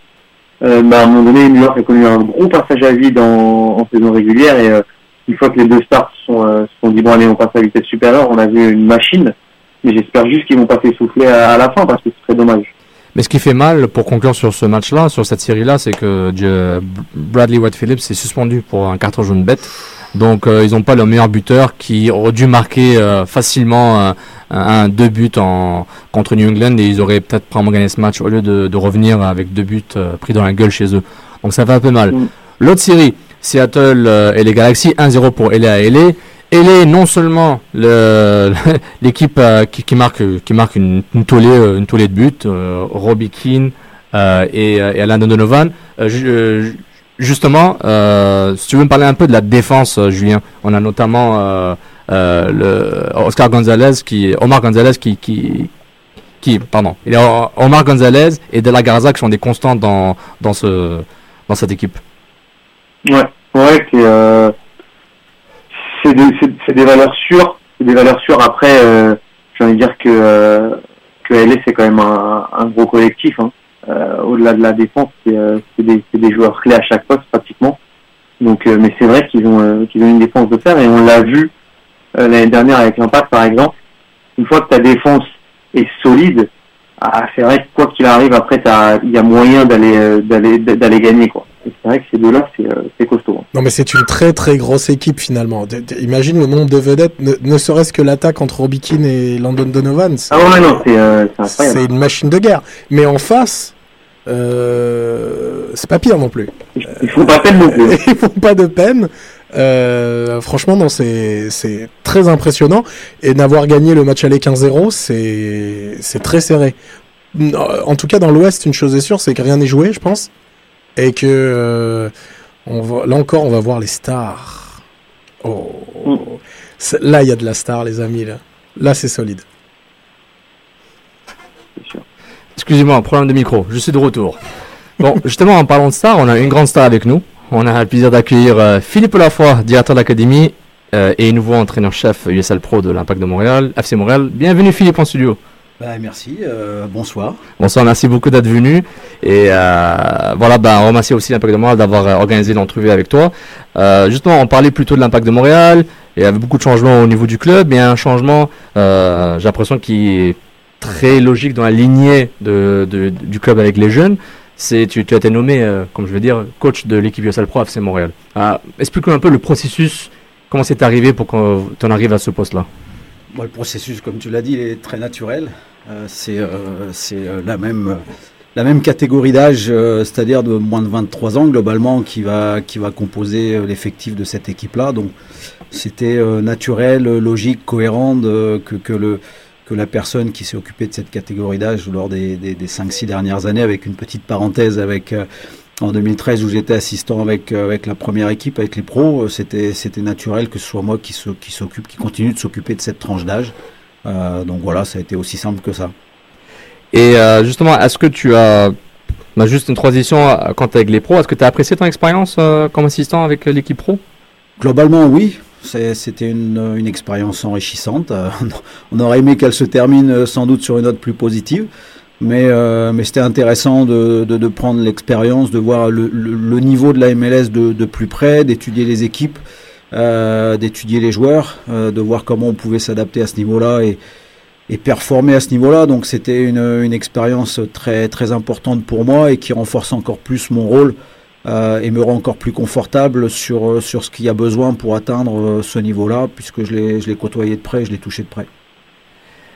Bah, à un moment donné, New York a connu un gros passage à vide en, en saison régulière. Et une fois que les deux stars se sont, euh, se sont dit, bon allez, on passe à vitesse supérieure, on a vu une machine. Mais j'espère juste qu'ils vont pas s'essouffler à, à la fin parce que ce serait dommage. Mais ce qui fait mal, pour conclure sur ce match-là, sur cette série-là, c'est que Bradley White Phillips est suspendu pour un carton jaune bête. Donc euh, ils n'ont pas le meilleur buteur qui aurait dû marquer euh, facilement euh, un, deux buts en, contre New England et ils auraient peut-être probablement gagné ce match au lieu de, de revenir avec deux buts pris dans la gueule chez eux. Donc ça fait un peu mal. L'autre série, Seattle euh, et les Galaxies, 1-0 pour LA et LA. LA, non seulement le- l'équipe euh, qui, qui marque, qui marque une, une euh, une de buts, Robbie Keane et, et Donovan. Ju- justement, si tu veux me parler un peu de la défense, Julien, on a notamment le Oscar Gonzalez, qui, Omar Gonzalez qui, qui, pardon, il y Omar Gonzalez et De La Garza qui sont des constantes dans, dans ce, dans cette équipe. Ouais, ouais, c'est euh, c'est des, valeurs sûres, des valeurs sûres. Après, euh, j'ai envie de dire que euh, LA c'est quand même un, gros collectif. Hein. Euh, Au-delà de la défense, c'est euh, c'est des, joueurs clés à chaque poste pratiquement. Donc, mais c'est vrai qu'ils ont une défense de fer et on l'a vu l'année dernière avec l'Impact par exemple. Une fois que ta défense est solide, ah, c'est vrai que quoi qu'il arrive après, il y a moyen d'aller d'aller d'aller gagner quoi. C'est vrai que ces deux-là, c'est euh, costaud. hein. Non, mais c'est une très très grosse équipe finalement. Imagine le nombre de vedettes, ne, ne serait-ce que l'attaque entre Robbie Keane et Landon Donovan. Ah ouais, non, c'est euh, c'est une machine de guerre. Mais en face, euh, c'est pas pire non plus. Ils font pas peine non plus. Ils font pas de peine. Euh, franchement, non, c'est très impressionnant. Et n'avoir gagné le match aller 15-0, c'est c'est très serré. En tout cas, dans l'Ouest, une chose est sûre, c'est que rien n'est joué, je pense. Et que euh, on va, là encore, on va voir les stars. Oh. Là, il y a de la star, les amis. Là, là c'est solide. Excusez-moi, problème de micro, je suis de retour. Bon, justement, en parlant de star, on a une grande star avec nous. On a le plaisir d'accueillir euh, Philippe Lafoy, directeur de l'académie euh, et nouveau entraîneur-chef USL Pro de l'Impact de Montréal, FC Montréal. Bienvenue Philippe en studio. Bah, merci, euh, bonsoir. Bonsoir, merci beaucoup d'être venu. Et euh, voilà, ben, on remercie aussi l'Impact de Montréal d'avoir euh, organisé l'entrevue avec toi. Justement, on parlait plutôt de l'Impact de Montréal. Il y avait beaucoup de changements au niveau du club. A un changement, j'ai l'impression, qui est très logique dans la lignée du club avec les jeunes. c'est tu, tu as été nommé, comme je veux dire, coach de l'équipe USL Pro FC Montréal. Explique-nous un peu le processus, comment c'est arrivé pour qu'on tu en arrives à ce poste-là? Le processus, comme tu l'as dit, est très naturel. Euh, c'est euh, euh, la même la même catégorie d'âge, c'est-à-dire de moins de 23 ans globalement, qui va qui va composer l'effectif de cette équipe-là. Donc c'était naturel, logique, cohérent que, que le que la personne qui s'est occupée de cette catégorie d'âge lors des, des, des 5-6 dernières années, avec une petite parenthèse avec en 2013 où j'étais assistant avec euh, avec la première équipe, avec les pros, euh, c'était c'était naturel que ce soit moi qui se- qui s'occupe, qui continue de s'occuper de cette tranche d'âge. Euh, donc voilà, ça a été aussi simple que ça. Et euh, justement, est-ce que tu as bah, juste une transition euh, quand t'es avec les pros Est-ce que tu as apprécié ton expérience euh, comme assistant avec l'équipe pro? Globalement, oui. C'est- C'était une, une expérience enrichissante. Euh, On aurait aimé qu'elle se termine sans doute sur une note plus positive. Mais, euh, mais c'était intéressant de, de, de prendre l'expérience, de voir le, le, le niveau de la MLS de, de plus près, d'étudier les équipes, euh, d'étudier les joueurs, euh, de voir comment on pouvait s'adapter à ce niveau-là et, et performer à ce niveau-là. Donc c'était une, une expérience très, très importante pour moi et qui renforce encore plus mon rôle euh, et me rend encore plus confortable sur, sur ce qu'il y a besoin pour atteindre euh, ce niveau-là, puisque je l'ai côtoyé de près, je l'ai touché de près.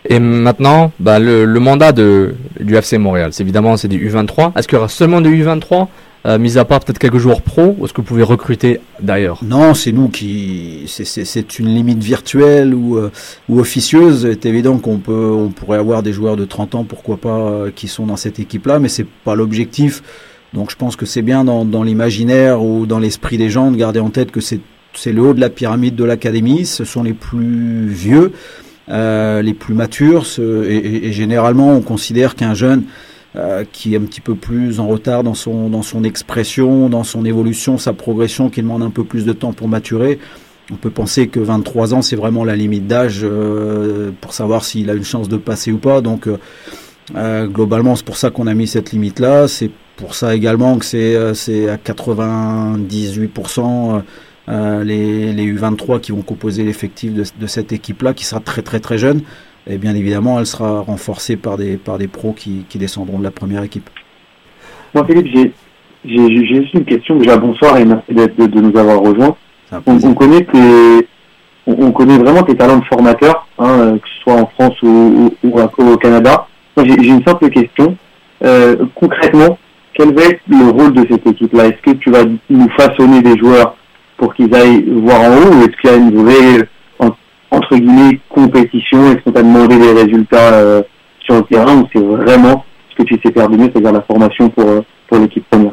Et maintenant, bah, le, mandat du FC Montréal, c'est évidemment c'est du U23. Est-ce qu'il y aura seulement des U23, euh, mis à part peut-être quelques joueurs pro, ou est-ce que vous pouvez recruter d'ailleurs? Non, c'est nous qui. c'est- une limite virtuelle ou, euh, ou officieuse. C'est évident qu'on on pourrait avoir des joueurs de 30 ans, pourquoi pas, euh, qui sont dans cette équipe-là, mais c'est pas l'objectif. Donc je pense que c'est bien dans, l'imaginaire ou dans l'esprit des gens de garder en tête que c'est le haut de la pyramide de l'académie. Ce sont les plus vieux, euh, les plus matures, et, généralement on considère qu'un jeune euh, qui est un petit peu plus en retard dans son, dans son expression, dans son évolution, sa progression, qui demande un peu plus de temps pour maturer. On peut penser que 23 ans, c'est vraiment la limite d'âge euh, pour savoir s'il a une chance de passer ou pas. Donc, globalement, c'est pour ça qu'on a mis cette limite-là. C'est pour ça également que c'est à 98% euh, les, les U23 qui vont composer l'effectif de, de cette équipe-là, qui sera très très très jeune. Et bien évidemment, elle sera renforcée par des, par des pros qui, qui descendront de la première équipe. Moi, Philippe, j'ai j'ai- j'ai juste une question. Déjà, bonsoir et merci de, de nous avoir rejoints. On, on connaît tes, on, on connaît vraiment tes talents de formateur, hein, euh, que ce soit en France ou, ou, ou à- au Canada. Moi, j'ai j'ai une simple question. Euh, concrètement, quel va être le rôle de cette équipe-là? Est-ce que tu vas nous façonner des joueurs pour qu'ils aillent voir en haut ou est-ce qu'il y a une vraie, en- entre guillemets, compétition? Est-ce qu'on t'a demandé des résultats euh, sur le terrain ou c'est vraiment ce que tu sais faire de mieux, c'est-à-dire la formation pour, euh, pour l'équipe première?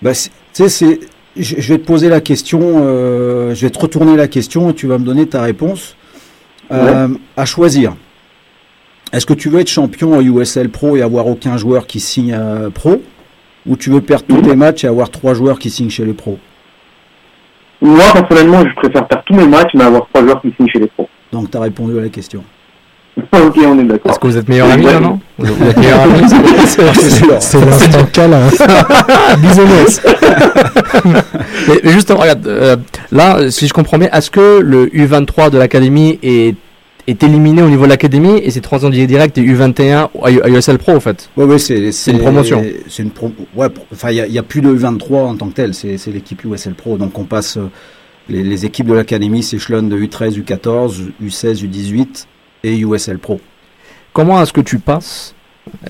Bah, c'est- tu sais, c'est, je, je vais te poser la question, euh, je vais te retourner la question et tu vas me donner ta réponse. À choisir. Est-ce que tu veux être champion en USL Pro et avoir aucun joueur qui signe Pro? Ou tu veux perdre tous tes matchs et avoir trois joueurs qui signent chez les pros? Moi, personnellement, je préfère faire tous mes matchs, mais avoir trois joueurs qui signent chez les pros. Donc tu as répondu à la question. ok, on est d'accord. Est-ce que vous êtes meilleurs amis, là, non Vous êtes meilleurs amis c'est- l'instant câlin. Bisounours. mais, mais justement, regarde, euh, là, si je comprends bien, est-ce que le U23 de l'académie est, est éliminé au niveau de l'académie et c'est transféré direct des U21 à USL Pro, en fait Ouais, ouais, c'est une promotion. C'est une pro- ouais, enfin, il n'y a, plus de 23 en tant que tel. C'est c'est l'équipe USL Pro. Donc, on passe. euh, les, les équipes de l'académie s'échelonnent de U13, U14, U16, U18 et USL Pro. Comment est-ce que tu passes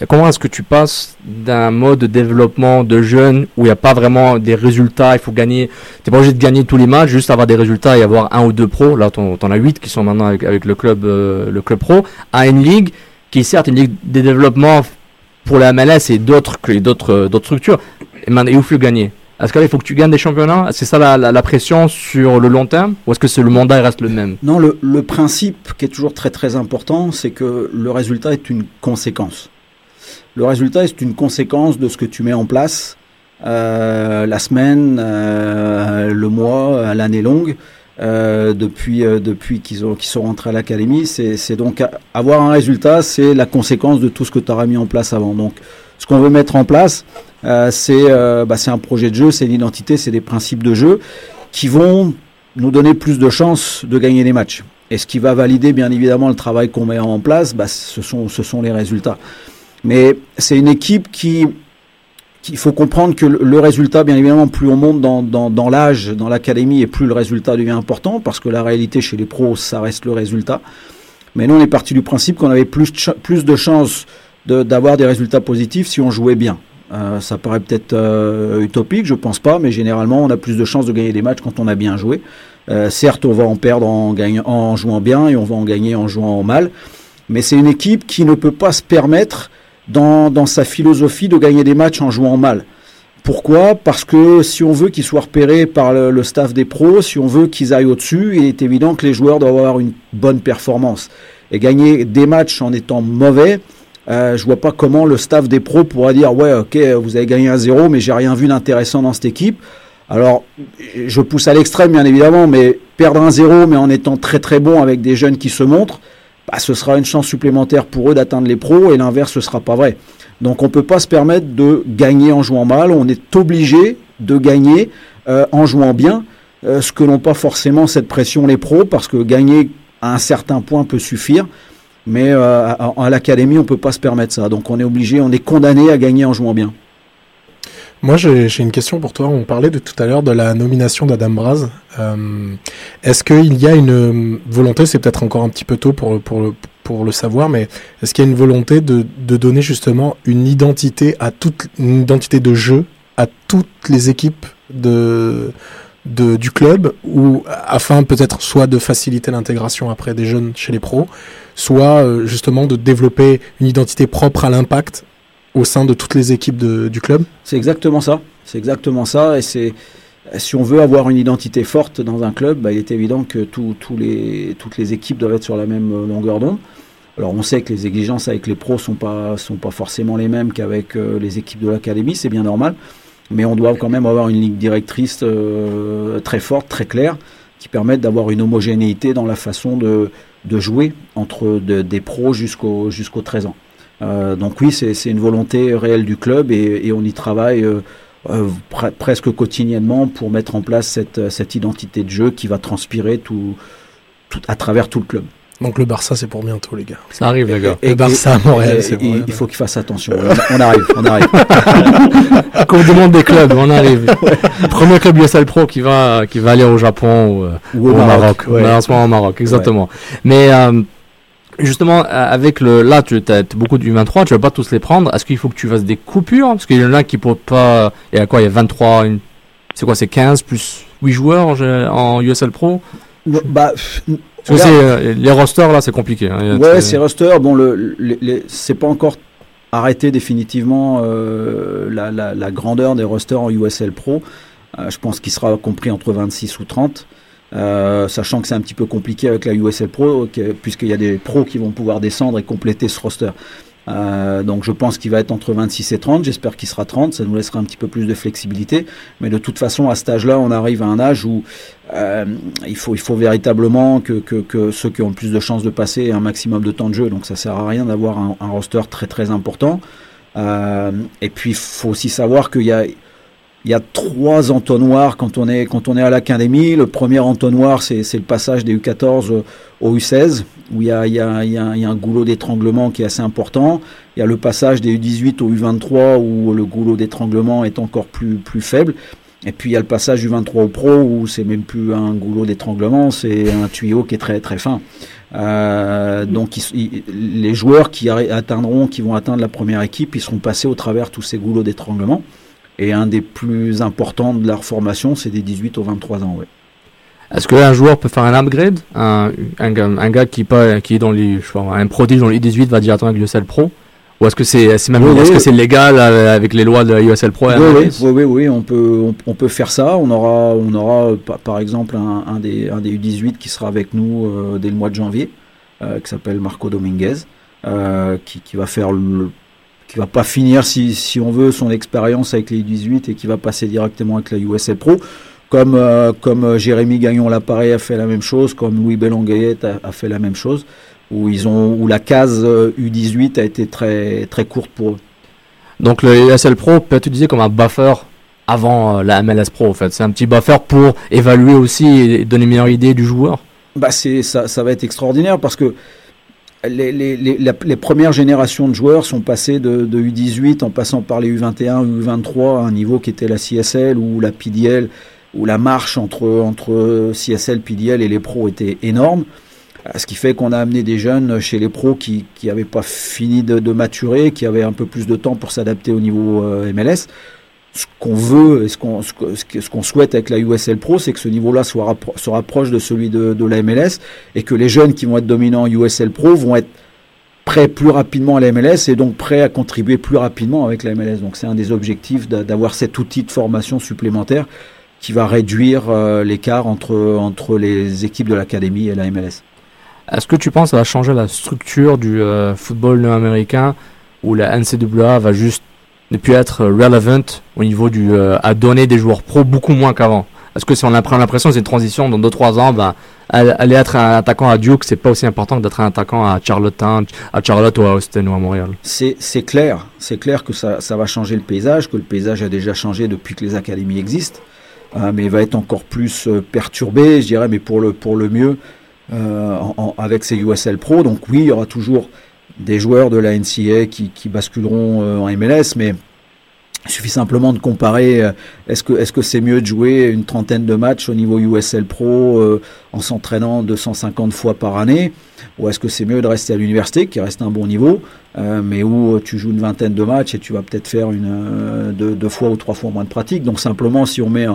Comment est-ce que tu passes d'un mode de développement de jeunes où il n'y a pas vraiment des résultats, il faut gagner, t'es pas obligé de gagner tous les matchs, juste avoir des résultats et avoir un ou deux pros, là t'en, t'en as huit qui sont maintenant avec, le club euh, le club pro, à une ligue qui est certes une ligue de développement pour la MLS et d'autres euh, d'autres structures. Et maintenant, où faut gagner. Est-ce qu'il faut que tu gagnes des championnats? C'est ça la, la, pression sur le long terme? Ou est-ce que le mandat il reste le même? Non, le, le principe qui est toujours très très important, c'est que le résultat est une conséquence. Le résultat est une conséquence de ce que tu mets en place euh, la semaine, euh, le mois, l'année longue. Euh, depuis euh, depuis qu'ils ont qu'ils sont rentrés à l'académie, c'est donc avoir un résultat, c'est la conséquence de tout ce que tu auras mis en place avant. Donc, ce qu'on veut mettre en place, euh, c'est euh, bah, c'est un projet de jeu, c'est l'identité, c'est des principes de jeu qui vont nous donner plus de chances de gagner des matchs. Et ce qui va valider bien évidemment le travail qu'on met en place, bah, ce sont ce sont les résultats. Mais c'est une équipe qui il faut comprendre que le, résultat, bien évidemment, plus on monte dans, dans, l'âge, dans l'académie, et plus le résultat devient important, parce que la réalité chez les pros, ça reste le résultat. Mais nous, on est parti du principe qu'on avait plus, plus de chances d'avoir des résultats positifs si on jouait bien. Euh, ça paraît peut-être euh, utopique, je pense pas, mais généralement, on a plus de chances de gagner des matchs quand on a bien joué. Euh, certes, on va en perdre en, en jouant bien et on va en gagner en jouant mal, mais c'est une équipe qui ne peut pas se permettre, dans, sa philosophie, de gagner des matchs en jouant mal. Pourquoi? Parce que si on veut qu'ils soient repérés par le, staff des pros, si on veut qu'ils aillent au-dessus, il est évident que les joueurs doivent avoir une bonne performance. Et gagner des matchs en étant mauvais, euh, je vois pas comment le staff des pros pourra dire ouais ok vous avez gagné un zéro mais j'ai rien vu d'intéressant dans cette équipe. Alors je pousse à l'extrême bien évidemment mais perdre un zéro mais en étant très très bon avec des jeunes qui se montrent, bah, ce sera une chance supplémentaire pour eux d'atteindre les pros et l'inverse ce sera pas vrai. Donc on peut pas se permettre de gagner en jouant mal, on est obligé de gagner euh, en jouant bien, euh, ce que n'ont pas forcément cette pression les pros parce que gagner à un certain point peut suffire. Mais euh, à, l'académie, on peut pas se permettre ça. Donc on est obligé, on est condamné à gagner en jouant bien. Moi, j'ai une question pour toi. On parlait de tout à l'heure de la nomination d'Adam Braz. Euh, est-ce qu'il y a une euh, volonté, c'est peut-être encore un petit peu tôt pour, pour, le- pour le savoir, mais est-ce qu'il y a une volonté de, de donner justement une identité à toute, une identité de jeu à toutes les équipes de, de, du club ou afin peut-être soit de faciliter l'intégration après des jeunes chez les pros, soit euh, justement de développer une identité propre à l'impact au sein de toutes les équipes du club? C'est exactement ça. C'est exactement ça. Et c'est si on veut avoir une identité forte dans un club, bah, il est évident que toutes les équipes doivent être sur la même euh, longueur d'onde. Alors on sait que les exigences avec les pros sont pas sont pas forcément les mêmes qu'avec euh, les équipes de l'académie, c'est bien normal. Mais on doit quand même avoir une ligne directrice euh, très forte, très claire, qui permette d'avoir une homogénéité dans la façon de, jouer entre de- des pros jusqu'au jusqu'aux 13 ans. Euh, donc oui, c'est une volonté réelle du club et, et on y travaille euh, euh, pre- presque quotidiennement pour mettre en place cette, cette identité de jeu qui va transpirer tout, tout, à travers tout le club. Donc le Barça, c'est pour bientôt, les gars. Ça arrive, les gars. Le Barça à Montréal, et- c'est et- pour Il faut qu'il fasse attention. On, arrive, on arrive. Coupe du monde des clubs, on arrive. Premier club USL Pro qui va, qui va aller au Japon ou, Ou au Maroc, Maroc. ouais. Malheureusement au Maroc, exactement. Mais euh, justement, euh, avec le, là, tu as beaucoup du 23, tu vas pas tous les prendre. Est-ce qu'il faut que tu fasses des coupures? Parce qu'il y en a qui pour pas. Il y a quoi Il y a 23, une- c'est quoi C'est 15 plus 8 joueurs en, USL Pro? Bah, Parce que c'est, euh, les rosters là, c'est compliqué. hein. Ouais, ces rosters, bon, le, le- c'est pas encore arrêté définitivement euh, la, la- la grandeur des rosters en USL Pro. Euh, je pense qu'il sera compris entre 26 ou 30. Euh, sachant que c'est un petit peu compliqué avec la USL Pro, puisqu'il y a des pros qui vont pouvoir descendre et compléter ce roster. Euh, donc je pense qu'il va être entre 26 et 30, j'espère qu'il sera 30, ça nous laissera un petit peu plus de flexibilité. Mais de toute façon, à cet âge-là, on arrive à un âge où euh, il, faut, véritablement que, ceux qui ont le plus de chances de passer aient un maximum de temps de jeu. Donc ça sert à rien d'avoir un, un roster très très important. Et puis il faut aussi savoir qu'il y a, il y a trois entonnoirs quand on est, quand on est à l'académie. Le premier entonnoir, c'est le passage des U14 au U16, où il y a, un goulot d'étranglement qui est assez important. Il y a le passage des U18 au U23, où le goulot d'étranglement est encore plus, faible. Et puis il y a le passage du 23 au pro, où c'est même plus un goulot d'étranglement, c'est un tuyau qui est très très fin. Euh, donc les joueurs qui atteindront, qui vont atteindre la première équipe, ils seront passés au travers tous ces goulots d'étranglement. Et un des plus importants de leur formation, c'est des 18 aux 23 ans. Ouais. Est-ce qu'un joueur peut faire un upgrade? Un, un, gars- un gars qui, pas, qui est dans les, je sais pas, un prodige dans les 18 va directement avec l'USL Pro? Ou est-ce que c'est c'est même Oui, oui. que c'est légal euh, avec les lois de la USL Pro Oui, oui, oui, on peut, on, on peut faire ça. On aura, on aura par, par exemple un, un des, un des U18 qui sera avec nous euh, dès le mois de janvier, euh, qui s'appelle Marco Dominguez, euh, qui, qui va faire le, qui va pas finir si, si on veut son expérience avec les U18 et qui va passer directement avec la USL Pro. Comme, euh, comme euh, Jérémy Gagnon Lappareil a fait la même chose, comme Louis Bellanguet a, a fait la même chose, où ils ont, où la case euh, U18 a été très, très courte pour eux. Donc le USL Pro peut être utilisé comme un buffer avant euh, la MLS Pro en fait. C'est un petit buffer pour évaluer aussi et donner une meilleure idée du joueur. Bah c'est ça, ça va être extraordinaire parce que les, premières générations de joueurs sont passées de, de, U18 en passant par les U21, U23 à un niveau qui était la CSL ou la PDL, où la marche entre, CSL, PDL et les pros était énorme. Ce qui fait qu'on a amené des jeunes chez les pros qui n'avaient pas fini de, de, maturer, qui avaient un peu plus de temps pour s'adapter au niveau euh, MLS. Ce qu'on veut et ce qu'on ce qu'on souhaite avec la USL Pro, c'est que ce niveau-là soit se rapproche de celui de, de la MLS et que les jeunes qui vont être dominants en USL Pro vont être prêts plus rapidement à la MLS et donc prêts à contribuer plus rapidement avec la MLS. Donc c'est un des objectifs d'avoir cet outil de formation supplémentaire qui va réduire euh, l'écart entre, entre les équipes de l'académie et la MLS. Est-ce que tu penses que ça va changer la structure du euh, football américain où la NCAA va juste ne plus être relevant au niveau du euh, à donner des joueurs pro beaucoup moins qu'avant Est-ce que si on a l'impression c'est une transition dans 2-3 ans, ben, aller être un attaquant à Duke, c'est pas aussi important que d'être un attaquant à Charlottetown, à Charlotte ou à Austin ou à Montréal? C'est clair, c'est clair que ça, ça va changer le paysage, que le paysage a déjà changé depuis que les académies existent. Euh, mais va être encore plus euh, perturbé, je dirais, mais pour le, pour le mieux, euh, en, avec ces USL Pro. Donc oui, il y aura toujours des joueurs de la NCA qui, qui basculeront en MLS, mais il suffit simplement de comparer. Est-ce que est-ce que c'est mieux de jouer une trentaine de matchs au niveau USL Pro euh, en s'entraînant 250 fois par année, ou est-ce que c'est mieux de rester à l'université, qui reste un bon niveau, euh, mais où tu joues une vingtaine de matchs et tu vas peut-être faire une euh, deux, deux, fois ou trois fois moins de pratique. Donc simplement, si on met,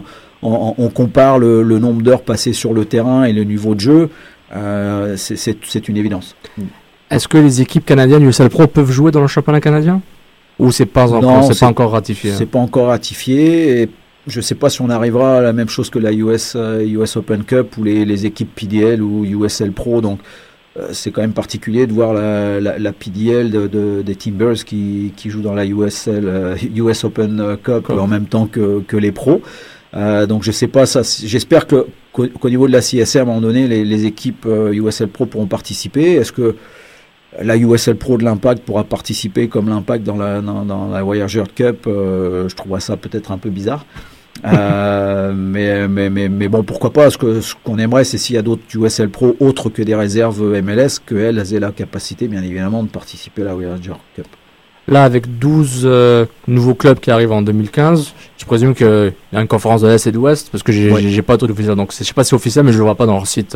on, compare le, le nombre d'heures passées sur le terrain et le niveau de jeu, euh, c'est une évidence. Est-ce que les équipes canadiennes USL Pro peuvent jouer dans le championnat canadien? Ou c'est pas encore, c'est pas encore ratifié? C'est pas encore ratifié. Et je sais pas si on arrivera à la même chose que la US, US Open Cup ou les, les équipes PDL ou USL Pro. Donc euh, c'est quand même particulier de voir la, la, la PDL de, de, des Timbers qui, qui jouent dans la USL, US Open Cup en même temps que, que les pros. Euh, donc je sais pas ça. J'espère que qu'au niveau de la CSR à un moment donné, les, les équipes USL Pro pourront participer. Est-ce que la USL Pro de l'Impact pourra participer comme l'Impact dans la, dans, dans la Voyager Cup. Euh, je trouverais ça peut-être un peu bizarre. euh, mais, mais, mais, mais, bon, pourquoi pas Ce qu'on ce qu'on aimerait, c'est s'il y a d'autres USL Pro autres que des réserves MLS, qu'elles aient la capacité, bien évidemment, de participer à la Voyager Cup. Là, avec 12 euh, nouveaux clubs qui arrivent en 2015, je présume qu'il y a une conférence de l'Est et de l'Ouest, parce que j'ai oui. pas tout d'officiel. Donc, je sais pas si c'est officiel, mais je le vois pas dans leur site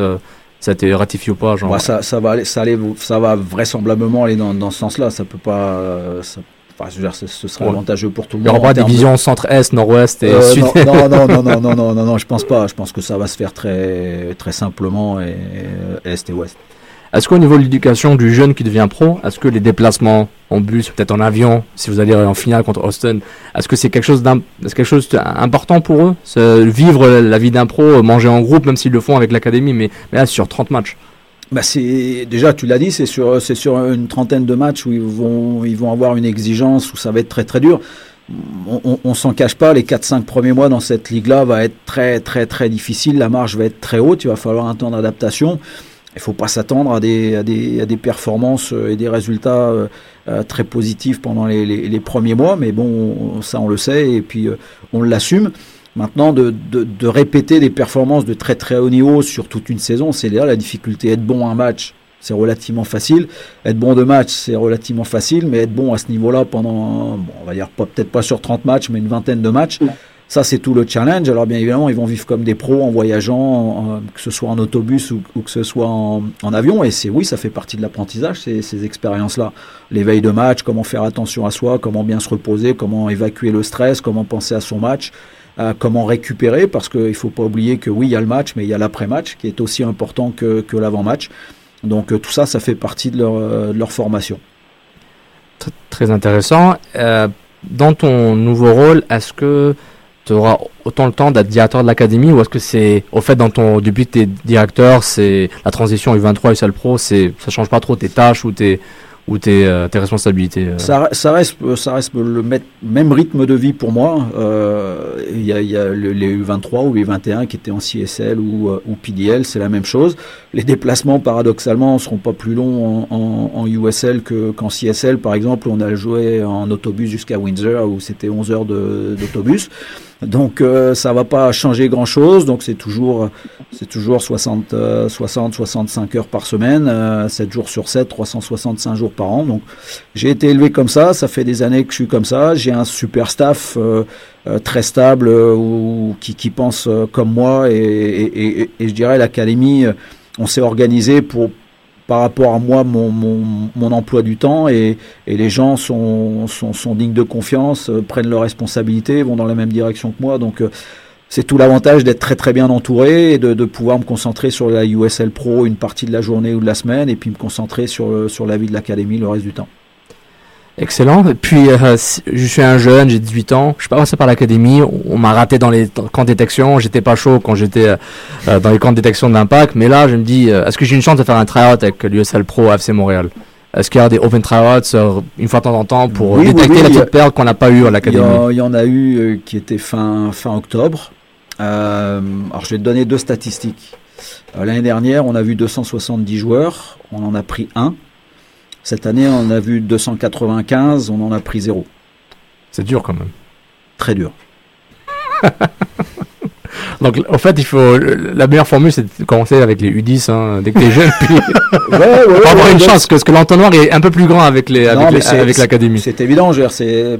ça a été ratifié ou pas genre. Bah, ça, ça, va ça, aller, ça va vraisemblablement aller dans, ce sens-là. Ça peut pas. Euh, enfin, ce, ce sera avantageux pour tout le monde. Il n'y aura pas de division de... centre-est, nord-ouest et euh, sud. Non, non, non, non, non, non, non, je pense pas. Je pense que ça va se faire très, très simplement et est et ouest. Est-ce qu'au niveau de l'éducation du jeune qui devient pro, est-ce que les déplacements en bus, peut-être en avion, si vous allez en finale contre Austin, est-ce que c'est quelque chose d'important pour eux Vivre la vie d'un pro, manger en groupe, même s'ils le font avec l'académie, mais, mais là sur 30 matchs? Bah c'est déjà tu l'as dit c'est sur une trentaine de matchs où ils vont avoir une exigence où ça va être très très dur. On, on, on s'en cache pas les 4-5 premiers mois dans cette ligue là va être très très très difficile. La marge va être très haute. Il va falloir un temps d'adaptation. Il faut pas s'attendre à des, à des à des performances euh, et des résultats euh, euh, très positifs pendant les, les, premiers mois. Mais bon ça on le sait et puis on l'assume. Maintenant, de, de, de, répéter des performances de très très haut niveau sur toute une saison, c'est là la difficulté. Être bon un match, c'est relativement facile. Être bon de match, c'est relativement facile. Mais être bon à ce niveau-là pendant, bon, on va dire peut-être pas sur 30 matchs, mais une vingtaine de matchs, ça c'est tout le challenge. Alors bien évidemment, ils vont vivre comme des pros en voyageant, que ce soit en autobus ou, que ce soit en, avion. Et c'est oui, ça fait partie de l'apprentissage, ces, ces expériences-là. Les veilles de match, comment faire attention à soi, comment bien se reposer, comment évacuer le stress, comment penser à son match. Euh, comment récupérer, parce qu'il ne faut pas oublier que oui, il y a le match, mais il y a l'après-match qui est aussi important que, que l'avant-match. Donc euh, tout ça, ça fait partie de leur, euh, formation. Très, intéressant. Dans ton nouveau rôle, est-ce que tu auras autant le temps d'être directeur de l'académie ou est-ce que c'est au fait dans ton début tu es directeur, c'est la transition U23 USL Pro, c'est ça change pas trop tes tâches ou tes ou tes, euh, responsabilités euh Ça, reste, ça reste le même rythme de vie pour moi. Euh, Il y a, les U23 ou les U21 qui étaient en CSL ou, euh, PDL, c'est la même chose. Les déplacements, paradoxalement, ne seront pas plus longs en, en- en USL que- qu'en CSL. Par exemple, on a joué en autobus jusqu'à Windsor où c'était 11 heures d'autobus. Donc euh, ça va pas changer grand chose. Donc c'est toujours c'est toujours 60 euh, 60 65 heures par semaine, euh, 7 jours sur 7, 365 jours par an. Donc j'ai été élevé comme ça, ça fait des années que je suis comme ça. J'ai un super staff euh, euh, très stable euh, ou qui qui pense comme moi et, je dirais l'académie on s'est organisé pour par rapport à moi, mon, mon, emploi du temps, et, et les gens sont, sont, dignes de confiance, prennent leurs responsabilités, vont dans la même direction que moi. Donc, c'est tout l'avantage d'être très très bien entouré et de, de pouvoir me concentrer sur la USL Pro une partie de la journée ou de la semaine, et puis me concentrer sur, le- sur la vie de l'académie le reste du temps. Excellent. Et puis, euh, je suis un jeune, j'ai 18 ans. Je suis pas passé par l'académie. On, m'a raté dans les camps de détection. J'étais pas chaud quand j'étais euh, euh, dans les camps de détection d'impact. Mais là, je me dis, euh, est-ce que j'ai une chance de faire un tryout avec l'USL Pro FC Montréal? Est-ce qu'il y a des open tryouts euh, une fois de temps en temps pour Oui, oui, détecter oui, la a- petite qu'on n'a pas eu à l'académie? il y en a eu euh, qui étaient fin, fin octobre. Euh, alors je vais te donner deux statistiques. Euh, L'année dernière, on a vu 270 joueurs, on en a pris un. Cette année, on a vu 295, on en a pris zéro. C'est dur quand même. Très dur. Donc, en fait, il faut la meilleure formule, c'est de commencer avec les U10 hein, dès que t'es jeune, puis Ouais, ouais, avoir ouais, une chance, parce que l'entonnoir est un peu plus grand avec les avec, l'académie. C'est évident, c'est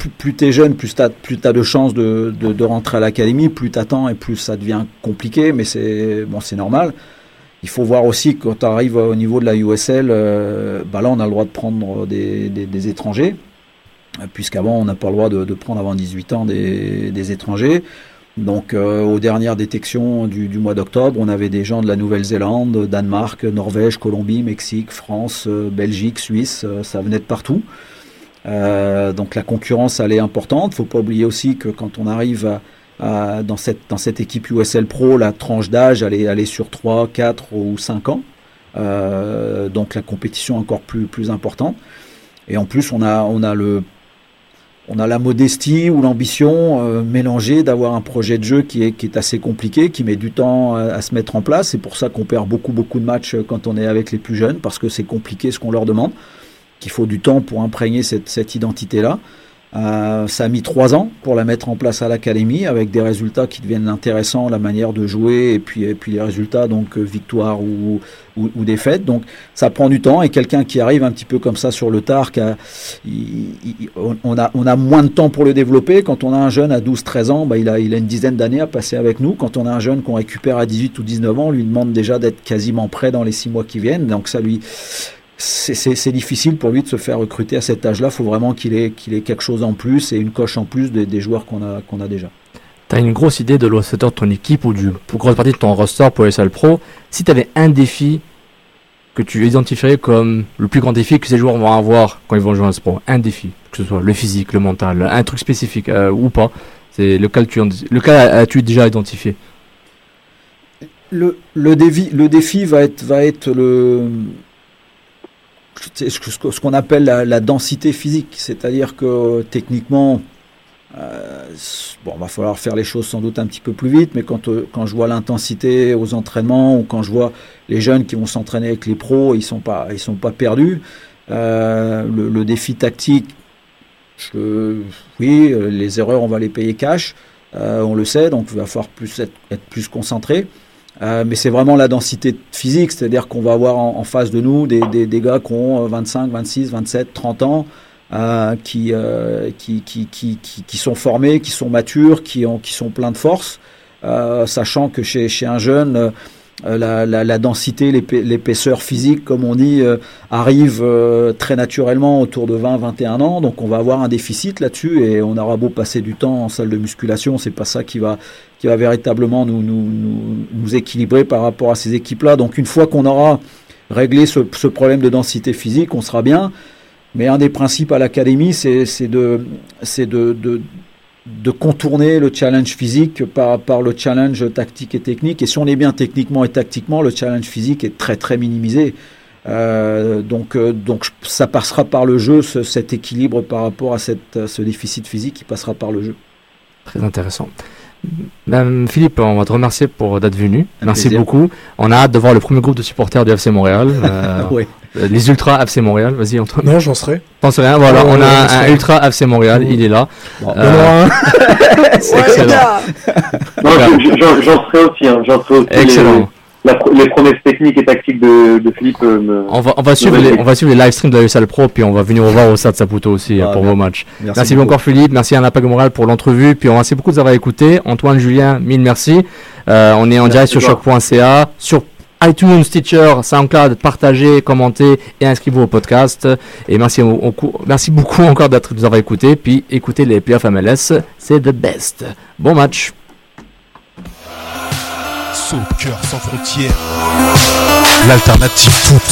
plus, plus t'es jeune, plus plus t'as de chances de, de, rentrer à l'académie, plus t'attends et plus ça devient compliqué, mais c'est bon, normal. Il faut voir aussi quand tu arrives au niveau de la USL, euh, bah là on a le droit de prendre des, étrangers, euh, puisqu'avant on n'a pas le droit de, prendre avant 18 ans des, étrangers. Donc euh, aux dernières détections du, mois d'octobre, on avait des gens de la Nouvelle-Zélande, Danemark, Norvège, Colombie, Mexique, France, Belgique, Suisse, ça venait de partout. Euh, donc la concurrence elle est importante. Faut pas oublier aussi que quand on arrive à, à- dans cette dans cette équipe USL Pro, la tranche d'âge elle est, elle est sur 3, 4 ou 5 ans. Euh, donc la compétition encore plus plus importante. Et en plus on a on a le on a la modestie ou l'ambition euh, mélangée d'avoir un projet de jeu qui est, qui est assez compliqué, qui met du temps à, à se mettre en place. C'est pour ça qu'on perd beaucoup, beaucoup de matchs quand on est avec les plus jeunes, parce que c'est compliqué ce qu'on leur demande, qu'il faut du temps pour imprégner cette, cette identité-là. Euh, ça a mis trois ans pour la mettre en place à l'académie, avec des résultats qui deviennent intéressants, la manière de jouer, et puis, et puis les résultats, donc euh, victoire ou, ou, ou défaite. Donc ça prend du temps, et quelqu'un qui arrive un petit peu comme ça sur le tard, qui a- il- il- on, a, on a moins de temps pour le développer. Quand on a un jeune à 12-13 ans, bah, il, a, il a une dizaine d'années à passer avec nous. Quand on a un jeune qu'on récupère à 18 ou 19 ans, on lui demande déjà d'être quasiment prêt dans les six mois qui viennent. Donc ça lui, c'est- difficile pour lui de se faire recruter à cet âge-là. Il faut vraiment qu'il ait, qu'il ait quelque chose en plus et une coche en plus des, des joueurs qu'on a, qu'on a déjà. T'as une grosse idée de l'ossateur de ton équipe ou du pour grosse partie de ton roster pour les salles pro? Si tu avais un défi que tu identifierais comme le plus grand défi que ces joueurs vont avoir quand ils vont jouer à ce pro, un défi, que ce soit le physique, le mental, un truc spécifique euh, ou pas, c'est lequel tu lequel as-tu déjà identifié? Le, le, défi, le défi va être, va être le, ce qu'on appelle la, densité physique, c'est-à-dire que techniquement, euh, bon, va falloir faire les choses sans doute un petit peu plus vite, mais quand, euh, quand je vois l'intensité aux entraînements ou quand je vois les jeunes qui vont s'entraîner avec les pros, ils sont pas, ils sont pas perdus. Euh, le, défi tactique, oui, euh, les erreurs, on va les payer cash, on le sait, donc il va falloir plus être plus concentré. Euh, mais c'est vraiment la densité physique, c'est-à-dire qu'on va avoir en, face de nous des, des, des gars qui ont euh, 25, 26, 27, 30 ans, euh, qui, euh, qui, qui, qui, qui sont formés, qui sont matures, qui, ont, qui sont pleins de force, euh, sachant que chez, chez un jeune, euh, la, la, densité, l'épai- l'épaisseur physique, comme on dit, euh, arrive euh, très naturellement autour de 20-21 ans. Donc on va avoir un déficit là-dessus et on aura beau passer du temps en salle de musculation, c'est pas ça qui va, qui va véritablement nous, nous, nous, équilibrer par rapport à ces équipes-là. Donc une fois qu'on aura réglé ce, problème de densité physique, on sera bien. Mais un des principes à l'académie, c'est de, de, de contourner le challenge physique par, par le challenge tactique et technique. Et si on est bien techniquement et tactiquement, le challenge physique est très très minimisé. Euh, donc, euh, donc ça passera par le jeu, ce- cet équilibre par rapport à cette, ce déficit physique qui passera par le jeu. Très intéressant. Ben, Philippe, on va te remercier pour d'être venu. Un Merci plaisir. beaucoup. On a hâte de voir le premier groupe de supporters du FC Montréal. euh, euh, Les Ultras FC Montréal. Vas-y, Antoine. Non, j'en serai. T'en sais rien. Voilà, Ouais, on ouais, a un. Ultra FC Montréal. Il est là. Bon, Euh, c'est excellent. J'en j'en serai aussi. Hein, j'en serai aussi. Excellent. Les, la les promesses techniques et tactiques de, de Philippe euh, me. On va, on, va suivre les, on va suivre les live streams de la USL Pro, puis on va venir vous voir au Stade Saputo aussi Ah, euh, pour bien. vos matchs. Merci Merci, beaucoup. encore Philippe, merci à Napag Moral pour l'entrevue, puis on merci beaucoup de nous avoir écoutés. Antoine, Julien, mille merci. Euh, on est en Merci direct sur choc.ca, sur iTunes, Stitcher, SoundCloud, partagez, commentez et inscrivez-vous au podcast. Et merci, au- au cou- merci beaucoup encore d'être de nous avoir écoutés, puis écoutez les playoffs MLS, c'est the best. Bon match. Soccer sans frontières. L'alternative foot.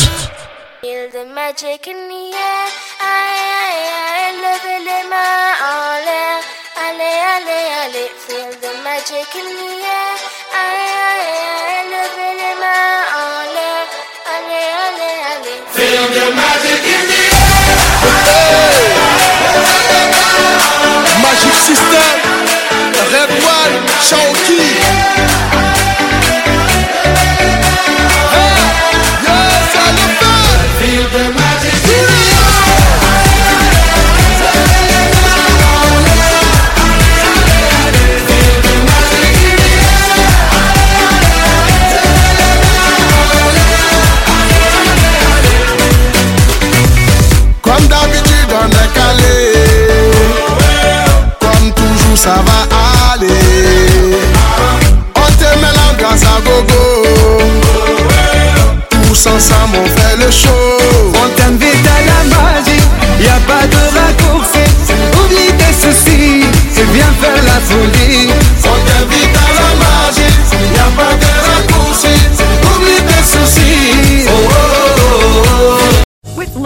Feel the magic in the air. Aïe, aïe, aïe, levez les mains en l'air. Allez, allez, allez. Feel the magic in the air. Aïe, aïe, aïe, levez les mains en l'air. Allez, allez, allez. Feel the magic in the Magic System, Red One, Shaoki. Ça va aller On te met l'ambiance à gogo Tous ensemble on fait le show On t'invite à la magie, y a pas de raccourci. Oublie tes soucis, et viens faire la folie.